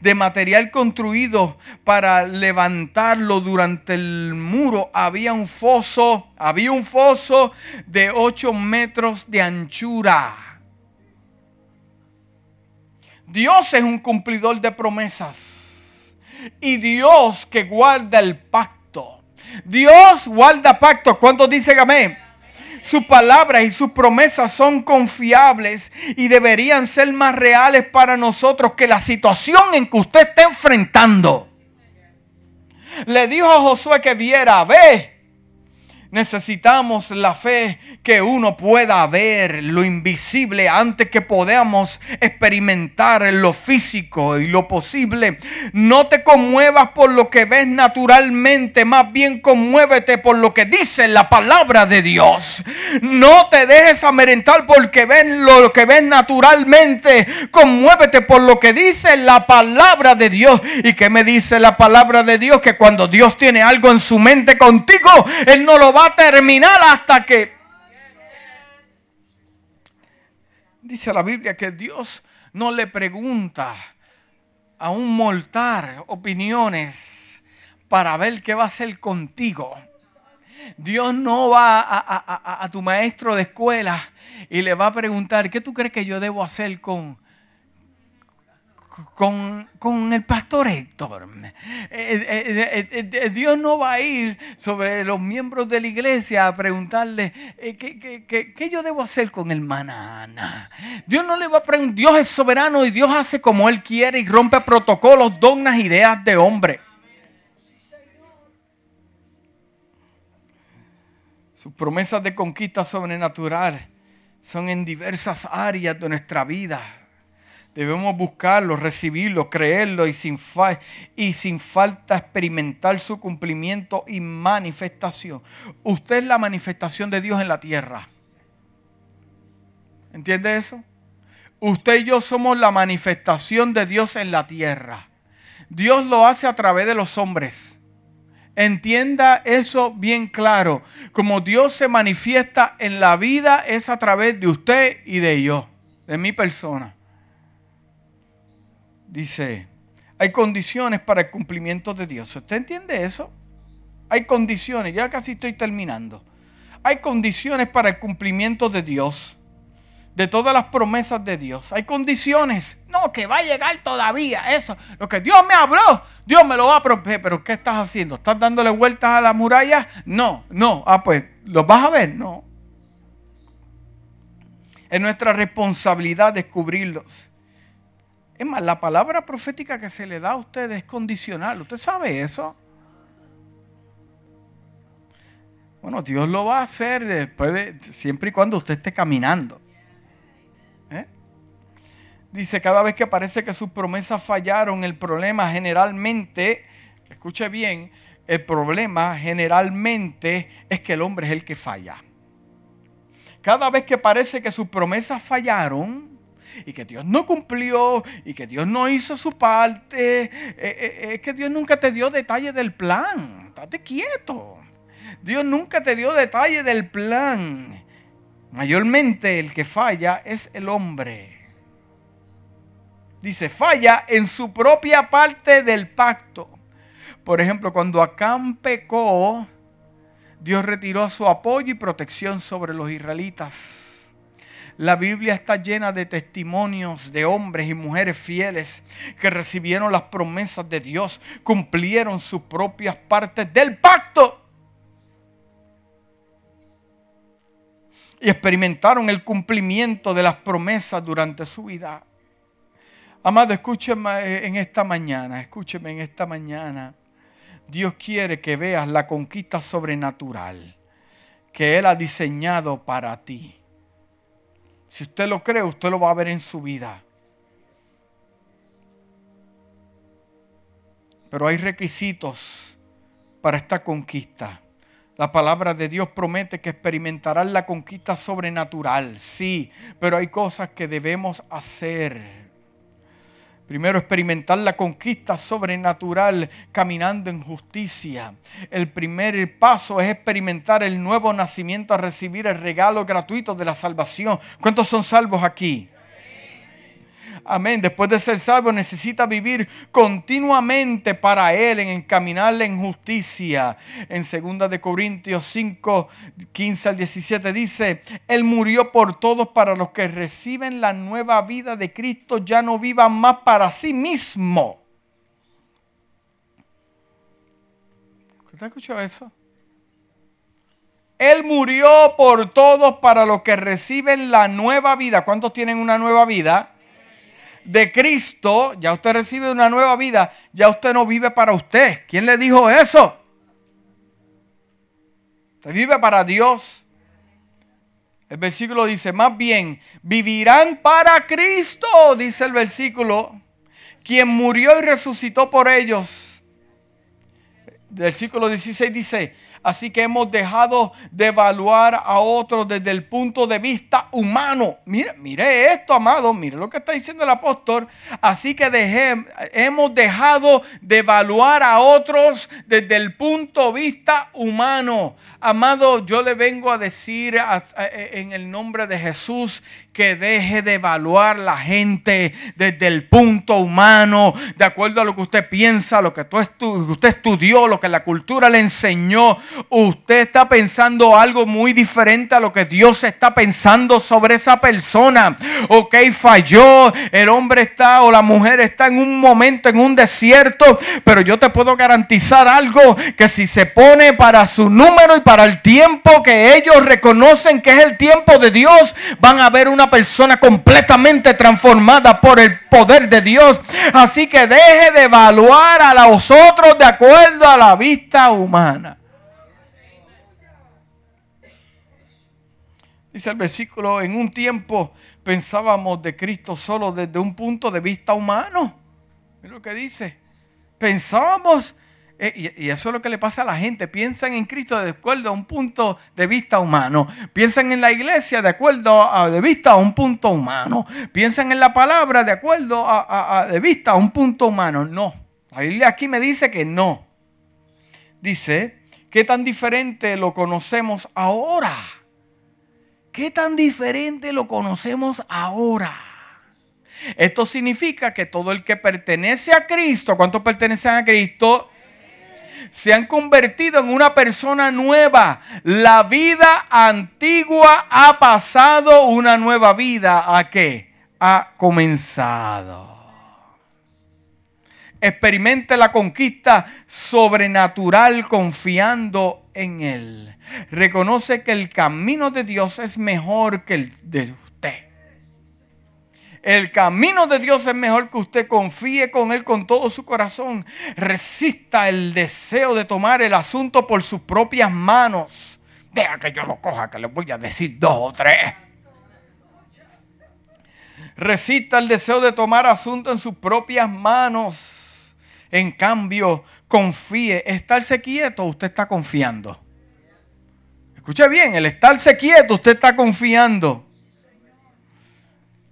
de material construido para levantarlo durante el muro. Había un foso, había un foso de 8 metros de anchura. Dios es un cumplidor de promesas. Y Dios que guarda el pacto. Dios guarda pacto. ¿Cuántos dicen amén? Sus palabras y sus promesas son confiables y deberían ser más reales para nosotros que la situación en que usted está enfrentando. Le dijo a Josué que viera, ve, Necesitamos la fe que uno pueda ver lo invisible antes que podamos experimentar lo físico y lo posible. No te conmuevas por lo que ves naturalmente, más bien conmuévete por lo que dice la palabra de Dios. No te dejes amedrentar porque ves lo que ves naturalmente. Conmuévete por lo que dice la palabra de Dios. ¿Y qué me dice la palabra de Dios? Que cuando Dios tiene algo en su mente contigo, Él no lo va terminar hasta que... Dice la Biblia que Dios no le pregunta a un mortal opiniones para ver qué va a hacer contigo. Dios no va a, a, tu maestro de escuela y le va a preguntar, ¿qué tú crees que yo debo hacer con, con, el pastor Héctor. Eh, eh, eh, Dios no va a ir sobre los miembros de la iglesia a preguntarle ¿qué, yo debo hacer con hermana Ana. Dios no le va a preguntar, Dios es soberano y Dios hace como Él quiere y rompe protocolos, dogmas, ideas de hombre. Sus promesas de conquista sobrenatural son en diversas áreas de nuestra vida. Debemos buscarlo, recibirlo, creerlo y sin, y sin falta experimentar su cumplimiento y manifestación. Usted es la manifestación de Dios en la tierra. ¿Entiende eso? Usted y yo somos la manifestación de Dios en la tierra. Dios lo hace a través de los hombres. Entienda eso bien claro. Como Dios se manifiesta en la vida es a través de usted y de yo, de mi persona. Dice, hay condiciones para el cumplimiento de Dios. ¿Usted entiende eso? Hay condiciones, ya casi estoy terminando. Hay condiciones para el cumplimiento de Dios de todas las promesas de Dios. Hay condiciones. No, que va a llegar todavía. Eso. Lo que Dios me habló, Dios me lo va a prometer. Pero ¿qué estás haciendo? ¿Estás dándole vueltas a la muralla? No, no. Ah, pues, ¿los vas a ver? No. Es nuestra responsabilidad descubrirlos. Es más, la palabra profética que se le da a usted es condicional. ¿Usted sabe eso? Bueno, Dios lo va a hacer después de, siempre y cuando usted esté caminando. Dice, cada vez que parece que sus promesas fallaron, el problema generalmente, escuche bien, el problema generalmente es que el hombre es el que falla. Cada vez que parece que sus promesas fallaron, y que Dios no cumplió y que Dios no hizo su parte. Eh, eh, es que Dios nunca te dio detalle del plan. Estate quieto. Dios nunca te dio detalle del plan. Mayormente el que falla es el hombre dice, falla en su propia parte del pacto. Por ejemplo, cuando Acán pecó, Dios retiró su apoyo y protección sobre los israelitas. La Biblia está llena de testimonios de hombres y mujeres fieles que recibieron las promesas de Dios, cumplieron sus propias partes del pacto y experimentaron el cumplimiento de las promesas durante su vida. Amado, escúcheme en esta mañana, escúcheme en esta mañana. Dios quiere que veas la conquista sobrenatural que Él ha diseñado para ti. Si usted lo cree, usted lo va a ver en su vida. Pero hay requisitos para esta conquista. La palabra de Dios promete que experimentarán la conquista sobrenatural, sí, pero hay cosas que debemos hacer. Primero, experimentar la conquista sobrenatural caminando en justicia. El primer paso es experimentar el nuevo nacimiento a recibir el regalo gratuito de la salvación. ¿Cuántos son salvos aquí? Amén. Después de ser salvo necesita vivir continuamente para Él en encaminarle en justicia. En 2 de Corintios 5, 15 al 17 dice, Él murió por todos para los que reciben la nueva vida de Cristo, ya no vivan más para sí mismo. ¿Usted escuchado eso? Él murió por todos para los que reciben la nueva vida. ¿Cuántos tienen una nueva vida? De Cristo, ya usted recibe una nueva vida, ya usted no vive para usted. ¿Quién le dijo eso? Usted vive para Dios. El versículo dice, más bien, vivirán para Cristo, dice el versículo, quien murió y resucitó por ellos. El versículo 16 dice, Así que hemos dejado de evaluar a otros desde el punto de vista humano. Mire, mire esto, amado. Mire lo que está diciendo el apóstol. Así que hemos dejado de evaluar a otros desde el punto de vista humano. Amado, yo le vengo a decir en el nombre de Jesús que deje de evaluar la gente desde el punto humano, de acuerdo a lo que usted piensa, lo que usted estudió, lo que la cultura le enseñó. Usted está pensando algo muy diferente a lo que Dios está pensando sobre esa persona. Ok, falló, el hombre está o la mujer está en un momento, en un desierto, pero yo te puedo garantizar algo, que si se pone para su número y para el tiempo que ellos reconocen que es el tiempo de Dios, van a ver una persona completamente transformada por el poder de Dios. Así que deje de evaluar a los otros de acuerdo a la vista humana. Dice el versículo, en un tiempo pensábamos de Cristo solo desde un punto de vista humano. Mira lo que dice. Pensábamos, y, eso es lo que le pasa a la gente, piensan en Cristo de acuerdo a un punto de vista humano. Piensan en la iglesia de acuerdo a de vista a un punto humano. Piensan en la palabra de acuerdo a, de vista a un punto humano. No. La Biblia aquí me dice que no. Dice, ¿qué tan diferente lo conocemos ahora? ¿Qué tan diferente lo conocemos ahora? Esto significa que todo el que pertenece a Cristo, ¿cuántos pertenecen a Cristo? Se han convertido en una persona nueva. La vida antigua ha pasado, una nueva vida a qué? Ha comenzado. Experimente la conquista sobrenatural confiando en Él reconoce que el camino de Dios es mejor que el de. El camino de Dios es mejor que usted confíe con Él con todo su corazón. Resista el deseo de tomar el asunto por sus propias manos. Deja que yo lo coja, que le voy a decir dos o tres. Resista el deseo de tomar asunto en sus propias manos. En cambio, confíe. Estarse quieto, usted está confiando. Escuche bien, el estarse quieto, usted está confiando.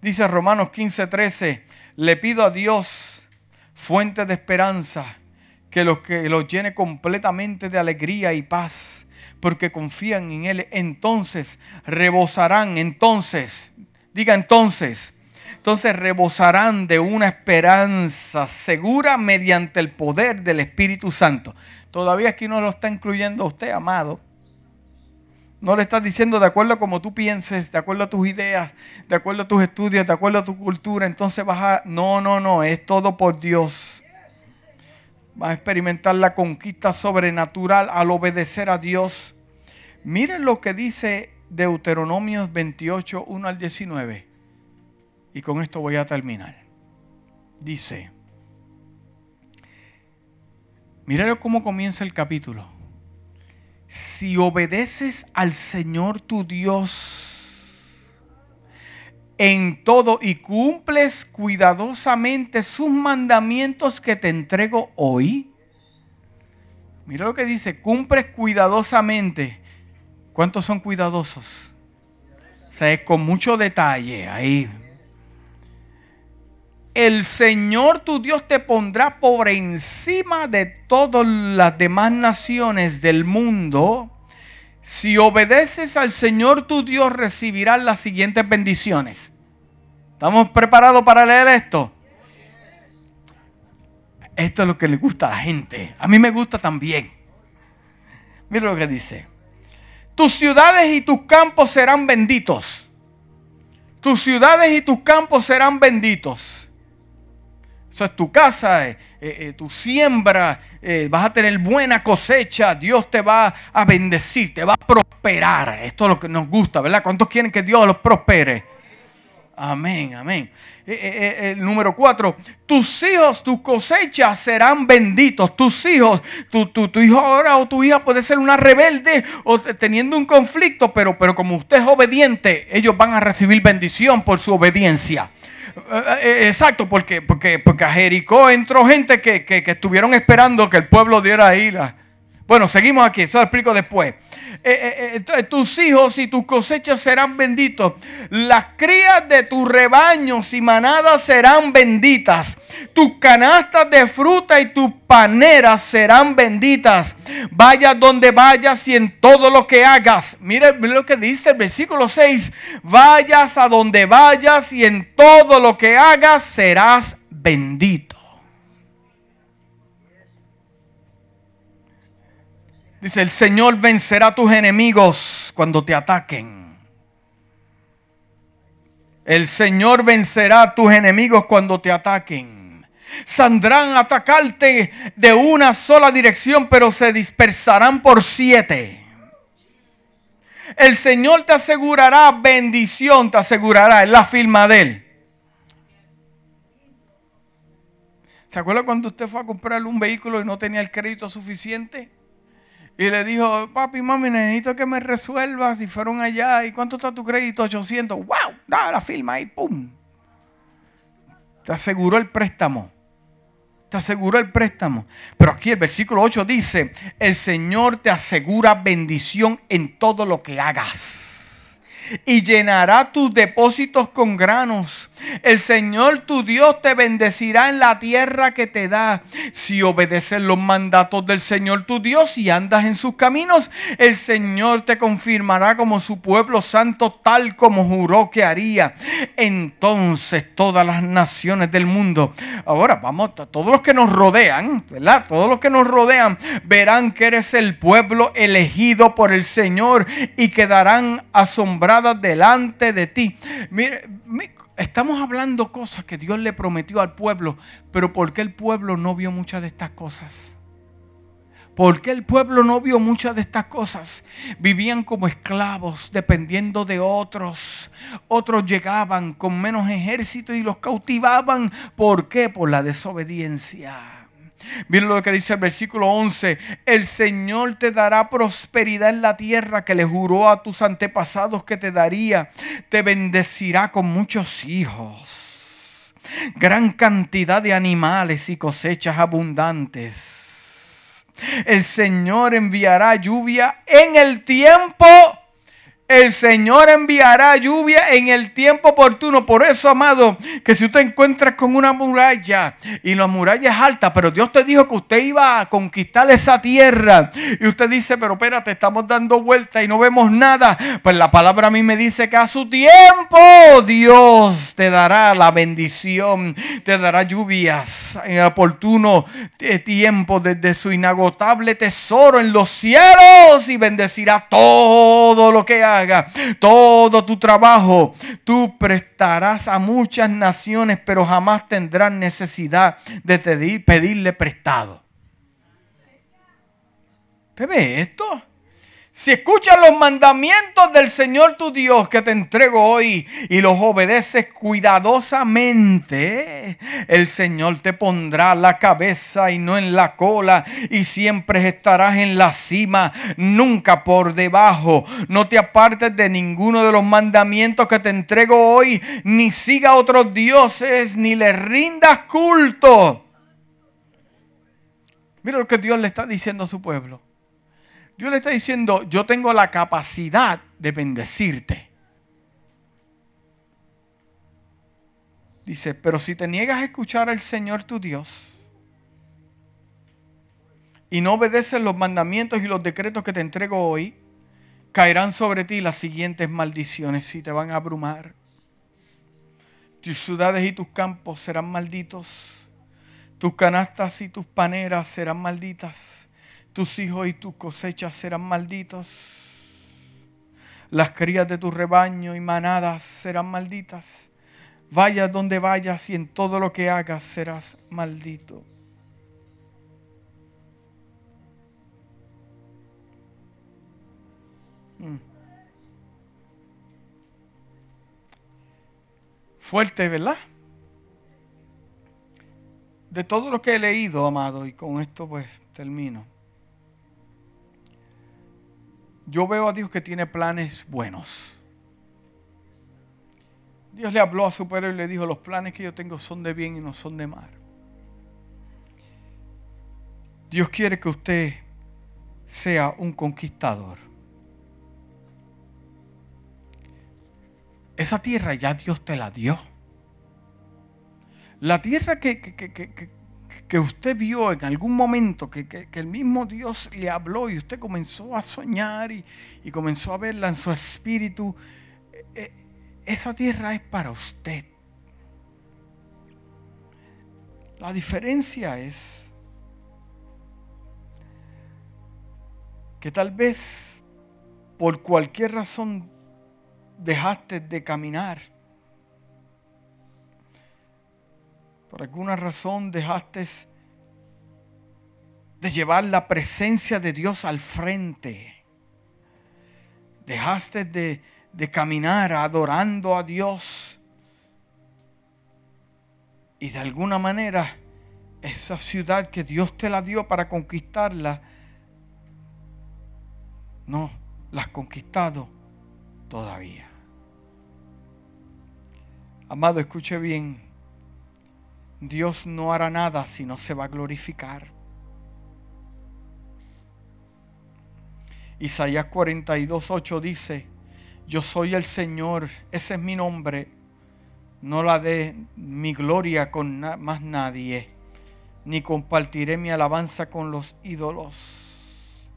Dice Romanos 15, 13, le pido a Dios, fuente de esperanza, que los que los llene completamente de alegría y paz, porque confían en Él. Entonces rebosarán, entonces, diga entonces, entonces rebosarán de una esperanza segura mediante el poder del Espíritu Santo. Todavía aquí no lo está incluyendo usted, amado. No le estás diciendo de acuerdo a como tú pienses, de acuerdo a tus ideas, de acuerdo a tus estudios, de acuerdo a tu cultura. Entonces vas a... No, no, no, es todo por Dios. Vas a experimentar la conquista sobrenatural al obedecer a Dios. Miren lo que dice Deuteronomios 28, 1 al 19. Y con esto voy a terminar. Dice, miren cómo comienza el capítulo si obedeces al Señor tu Dios en todo y cumples cuidadosamente sus mandamientos que te entrego hoy, mira lo que dice, cumples cuidadosamente. ¿Cuántos son cuidadosos? O sea, es con mucho detalle ahí el Señor tu Dios te pondrá por encima de todas las demás naciones del mundo. Si obedeces al Señor tu Dios recibirás las siguientes bendiciones. ¿Estamos preparados para leer esto? Esto es lo que le gusta a la gente. A mí me gusta también. Mira lo que dice. Tus ciudades y tus campos serán benditos. Tus ciudades y tus campos serán benditos esa es tu casa, eh, eh, eh, tu siembra, vas a tener buena cosecha, Dios te va a bendecir, te va a prosperar. Esto es lo que nos gusta, ¿verdad? ¿Cuántos quieren que Dios los prospere? Amén, amén. número cuatro, tus hijos, tus cosechas serán benditos. Tus hijos, tu, tu, hijo ahora o tu hija puede ser una rebelde o teniendo un conflicto, pero, pero como usted es obediente, ellos van a recibir bendición por su obediencia. Eh, eh, exacto, porque, porque, porque a Jericó entró gente que, estuvieron esperando que el pueblo diera ira. Bueno, seguimos aquí, eso lo explico después. Eh, tus hijos y tus cosechas serán benditos. Las crías de tus rebaños y manadas serán benditas. Tus canastas de fruta y tus paneras serán benditas. Vayas donde vayas y en todo lo que hagas. Mira, lo que dice el versículo 6. Vayas a donde vayas y en todo lo que hagas serás bendito. Dice, el Señor vencerá tus enemigos cuando te ataquen. El Señor vencerá a tus enemigos cuando te ataquen. Saldrán a atacarte de una sola dirección, pero se dispersarán por siete. El Señor te asegurará bendición, te asegurará, es la firma de Él. ¿Se acuerda cuando usted fue a comprar un vehículo y no tenía el crédito suficiente? Y le dijo, papi, mami, necesito que me resuelvas. Y fueron allá. ¿Y cuánto está tu crédito? 800. ¡Wow! Da la firma ahí, ¡pum! Te aseguró el préstamo. Te aseguró el préstamo. Pero aquí el versículo 8 dice, el Señor te asegura bendición en todo lo que hagas. Y llenará tus depósitos con granos el Señor tu Dios te bendecirá en la tierra que te da. Si obedeces los mandatos del Señor tu Dios y andas en sus caminos, el Señor te confirmará como su pueblo santo tal como juró que haría. Entonces todas las naciones del mundo, ahora vamos, todos los que nos rodean, ¿verdad? Todos los que nos rodean verán que eres el pueblo elegido por el Señor y quedarán asombradas delante de ti. Mire, Estamos hablando cosas que Dios le prometió al pueblo, pero ¿por qué el pueblo no vio muchas de estas cosas? ¿Por qué el pueblo no vio muchas de estas cosas? Vivían como esclavos, dependiendo de otros. Otros llegaban con menos ejército y los cautivaban. ¿Por qué? Por la desobediencia. Miren lo que dice el versículo 11. El Señor te dará prosperidad en la tierra que le juró a tus antepasados que te daría. Te bendecirá con muchos hijos. Gran cantidad de animales y cosechas abundantes. El Señor enviará lluvia en el tiempo el Señor enviará lluvia en el tiempo oportuno. Por eso, amado, que si usted encuentra con una muralla y la muralla es alta, pero Dios te dijo que usted iba a conquistar esa tierra y usted dice, pero espérate, estamos dando vuelta y no vemos nada. Pues la palabra a mí me dice que a su tiempo Dios te dará la bendición, te dará lluvias en el oportuno tiempo desde su inagotable tesoro en los cielos y bendecirá todo lo que haga todo tu trabajo. Tú prestarás a muchas naciones, pero jamás tendrás necesidad de pedirle prestado. ¿Te ve esto? Si escuchas los mandamientos del Señor tu Dios que te entrego hoy y los obedeces cuidadosamente, el Señor te pondrá la cabeza y no en la cola y siempre estarás en la cima, nunca por debajo. No te apartes de ninguno de los mandamientos que te entrego hoy, ni siga otros dioses, ni le rindas culto. Mira lo que Dios le está diciendo a su pueblo. Dios le está diciendo, yo tengo la capacidad de bendecirte. Dice, pero si te niegas a escuchar al Señor tu Dios y no obedeces los mandamientos y los decretos que te entrego hoy, caerán sobre ti las siguientes maldiciones y te van a abrumar. Tus ciudades y tus campos serán malditos. Tus canastas y tus paneras serán malditas tus hijos y tus cosechas serán malditos. Las crías de tu rebaño y manadas serán malditas. Vayas donde vayas y en todo lo que hagas serás maldito. Mm. Fuerte, ¿verdad? De todo lo que he leído, amado, y con esto pues termino yo veo a Dios que tiene planes buenos. Dios le habló a su pueblo y le dijo, los planes que yo tengo son de bien y no son de mal. Dios quiere que usted sea un conquistador. Esa tierra ya Dios te la dio. La tierra que, que, que usted vio en algún momento, que, el mismo Dios le habló y usted comenzó a soñar y, comenzó a verla en su espíritu, eh, eh, esa tierra es para usted. La diferencia es que tal vez por cualquier razón dejaste de caminar por alguna razón dejaste de llevar la presencia de Dios al frente. Dejaste de, de caminar adorando a Dios. Y de alguna manera esa ciudad que Dios te la dio para conquistarla, no las has conquistado todavía. Amado, escuche bien. Dios no hará nada si no se va a glorificar. Isaías 42, 8 dice, yo soy el Señor, ese es mi nombre, no la de mi gloria con más nadie, ni compartiré mi alabanza con los ídolos.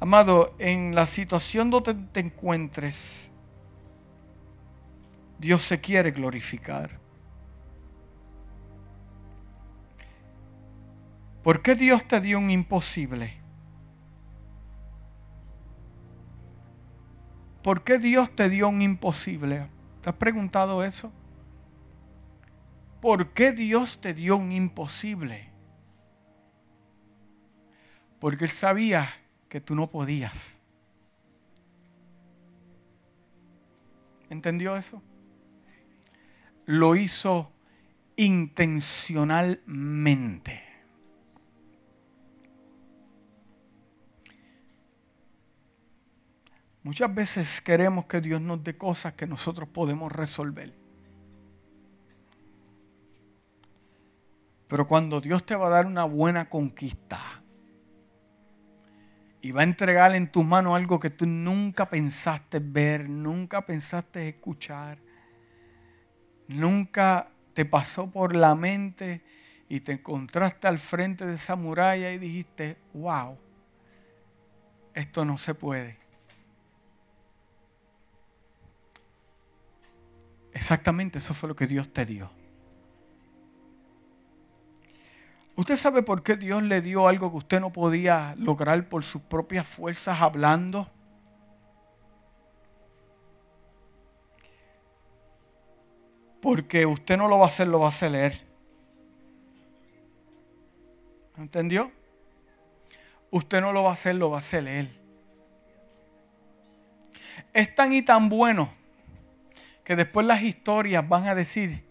Amado, en la situación donde te encuentres, Dios se quiere glorificar. ¿Por qué Dios te dio un imposible? ¿Por qué Dios te dio un imposible? ¿Te has preguntado eso? ¿Por qué Dios te dio un imposible? Porque Él sabía que tú no podías. ¿Entendió eso? Lo hizo intencionalmente. Muchas veces queremos que Dios nos dé cosas que nosotros podemos resolver. Pero cuando Dios te va a dar una buena conquista y va a entregar en tus manos algo que tú nunca pensaste ver, nunca pensaste escuchar, nunca te pasó por la mente y te encontraste al frente de esa muralla y dijiste, wow, esto no se puede. Exactamente eso fue lo que Dios te dio. ¿Usted sabe por qué Dios le dio algo que usted no podía lograr por sus propias fuerzas hablando? Porque usted no lo va a hacer, lo va a hacer él. ¿Entendió? Usted no lo va a hacer, lo va a hacer él. Es tan y tan bueno que después las historias van a decir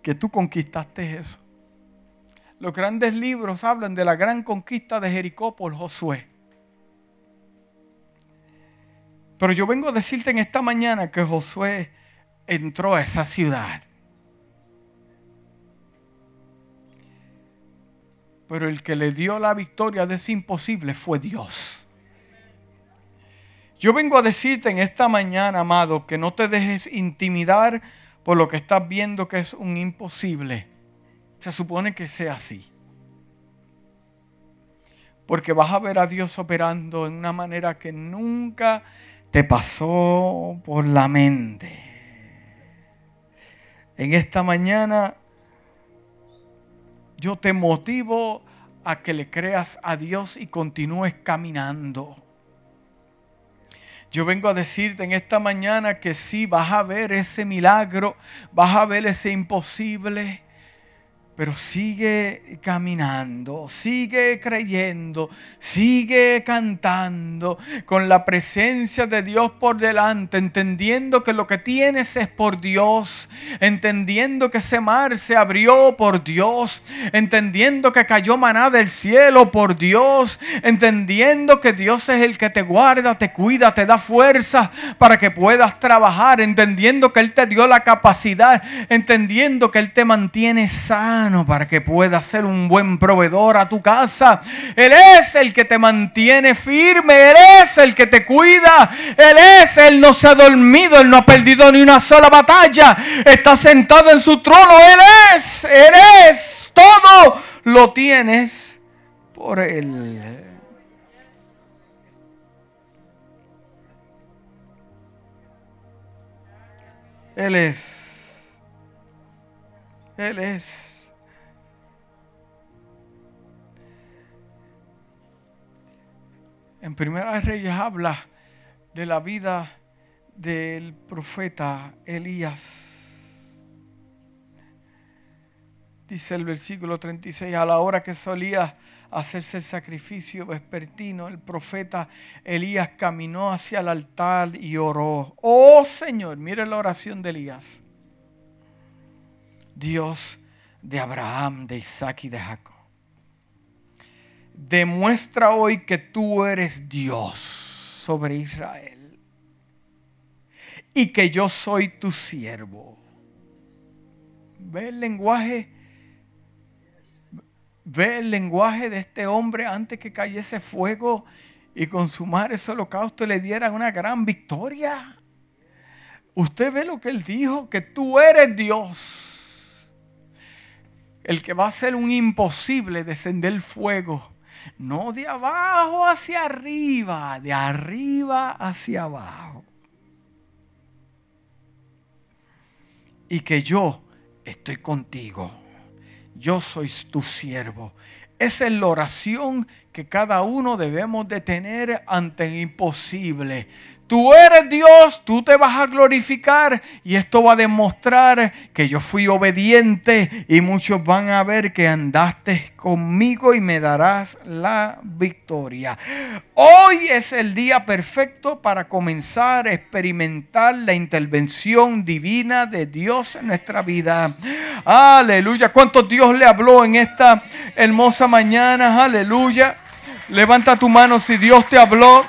que tú conquistaste eso. Los grandes libros hablan de la gran conquista de Jericó por Josué. Pero yo vengo a decirte en esta mañana que Josué entró a esa ciudad. Pero el que le dio la victoria de ese imposible fue Dios. Yo vengo a decirte en esta mañana, amado, que no te dejes intimidar por lo que estás viendo que es un imposible. Se supone que sea así. Porque vas a ver a Dios operando en una manera que nunca te pasó por la mente. En esta mañana yo te motivo a que le creas a Dios y continúes caminando. Yo vengo a decirte en esta mañana que sí, vas a ver ese milagro, vas a ver ese imposible. Pero sigue caminando, sigue creyendo, sigue cantando con la presencia de Dios por delante, entendiendo que lo que tienes es por Dios, entendiendo que ese mar se abrió por Dios, entendiendo que cayó maná del cielo por Dios, entendiendo que Dios es el que te guarda, te cuida, te da fuerza para que puedas trabajar, entendiendo que Él te dio la capacidad, entendiendo que Él te mantiene sano para que puedas ser un buen proveedor a tu casa. Él es el que te mantiene firme, Él es el que te cuida, Él es, Él no se ha dormido, Él no ha perdido ni una sola batalla, está sentado en su trono, Él es, Él es, todo lo tienes por Él. Él es. Él es. En Primera Reyes habla de la vida del profeta Elías. Dice el versículo 36, a la hora que solía hacerse el sacrificio vespertino, el profeta Elías caminó hacia el altar y oró. Oh Señor, mire la oración de Elías. Dios de Abraham, de Isaac y de Jacob demuestra hoy que tú eres Dios sobre Israel y que yo soy tu siervo. Ve el lenguaje, ve el lenguaje de este hombre antes que cayese fuego y consumar ese holocausto le diera una gran victoria. Usted ve lo que él dijo, que tú eres Dios. El que va a ser un imposible descender fuego. No de abajo hacia arriba, de arriba hacia abajo. Y que yo estoy contigo. Yo soy tu siervo. Esa es la oración que cada uno debemos de tener ante el imposible. Tú eres Dios, tú te vas a glorificar y esto va a demostrar que yo fui obediente y muchos van a ver que andaste conmigo y me darás la victoria. Hoy es el día perfecto para comenzar a experimentar la intervención divina de Dios en nuestra vida. Aleluya. ¿Cuánto Dios le habló en esta hermosa mañana? Aleluya. Levanta tu mano si Dios te habló.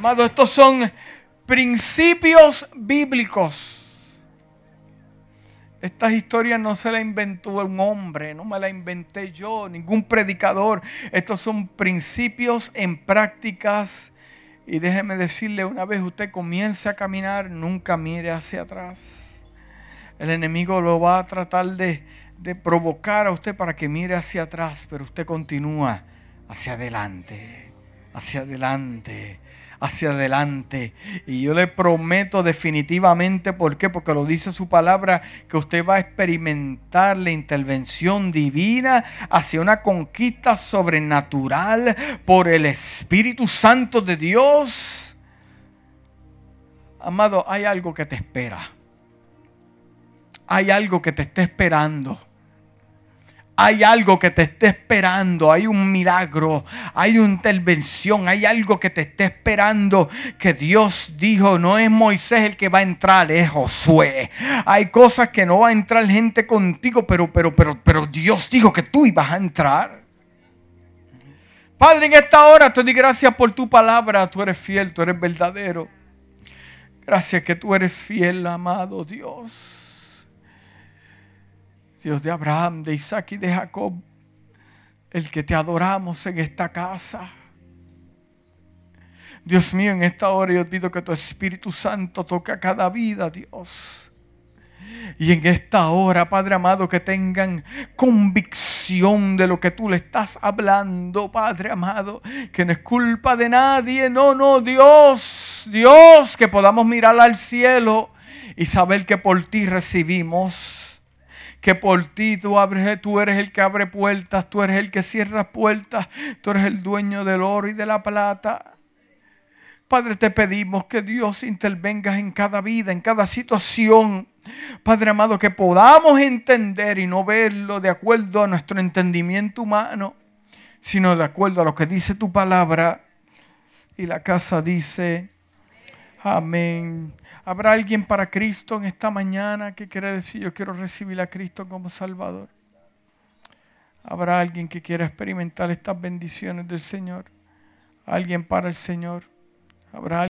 Amado, estos son principios bíblicos. Estas historias no se las inventó un hombre, no me las inventé yo, ningún predicador. Estos son principios en prácticas. Y déjeme decirle, una vez usted comience a caminar, nunca mire hacia atrás. El enemigo lo va a tratar de, de provocar a usted para que mire hacia atrás, pero usted continúa hacia adelante, hacia adelante hacia adelante. Y yo le prometo definitivamente, ¿por qué? Porque lo dice su palabra, que usted va a experimentar la intervención divina hacia una conquista sobrenatural por el Espíritu Santo de Dios. Amado, hay algo que te espera. Hay algo que te está esperando hay algo que te esté esperando, hay un milagro, hay una intervención, hay algo que te esté esperando que Dios dijo, no es Moisés el que va a entrar, es Josué. Hay cosas que no va a entrar gente contigo, pero pero pero pero Dios dijo que tú ibas a entrar. Padre, en esta hora te doy gracias por tu palabra, tú eres fiel, tú eres verdadero. Gracias que tú eres fiel, amado Dios. Dios de Abraham, de Isaac y de Jacob, el que te adoramos en esta casa. Dios mío, en esta hora yo pido que tu Espíritu Santo toque a cada vida, Dios. Y en esta hora, Padre amado, que tengan convicción de lo que tú le estás hablando, Padre amado, que no es culpa de nadie, no, no, Dios, Dios, que podamos mirar al cielo y saber que por ti recibimos que por ti tú, abres, tú eres el que abre puertas, tú eres el que cierra puertas, tú eres el dueño del oro y de la plata. Padre, te pedimos que Dios intervenga en cada vida, en cada situación. Padre amado, que podamos entender y no verlo de acuerdo a nuestro entendimiento humano, sino de acuerdo a lo que dice tu palabra. Y la casa dice, amén. ¿Habrá alguien para Cristo en esta mañana que quiere decir yo quiero recibir a Cristo como Salvador? ¿Habrá alguien que quiera experimentar estas bendiciones del Señor? ¿Alguien para el Señor? ¿Habrá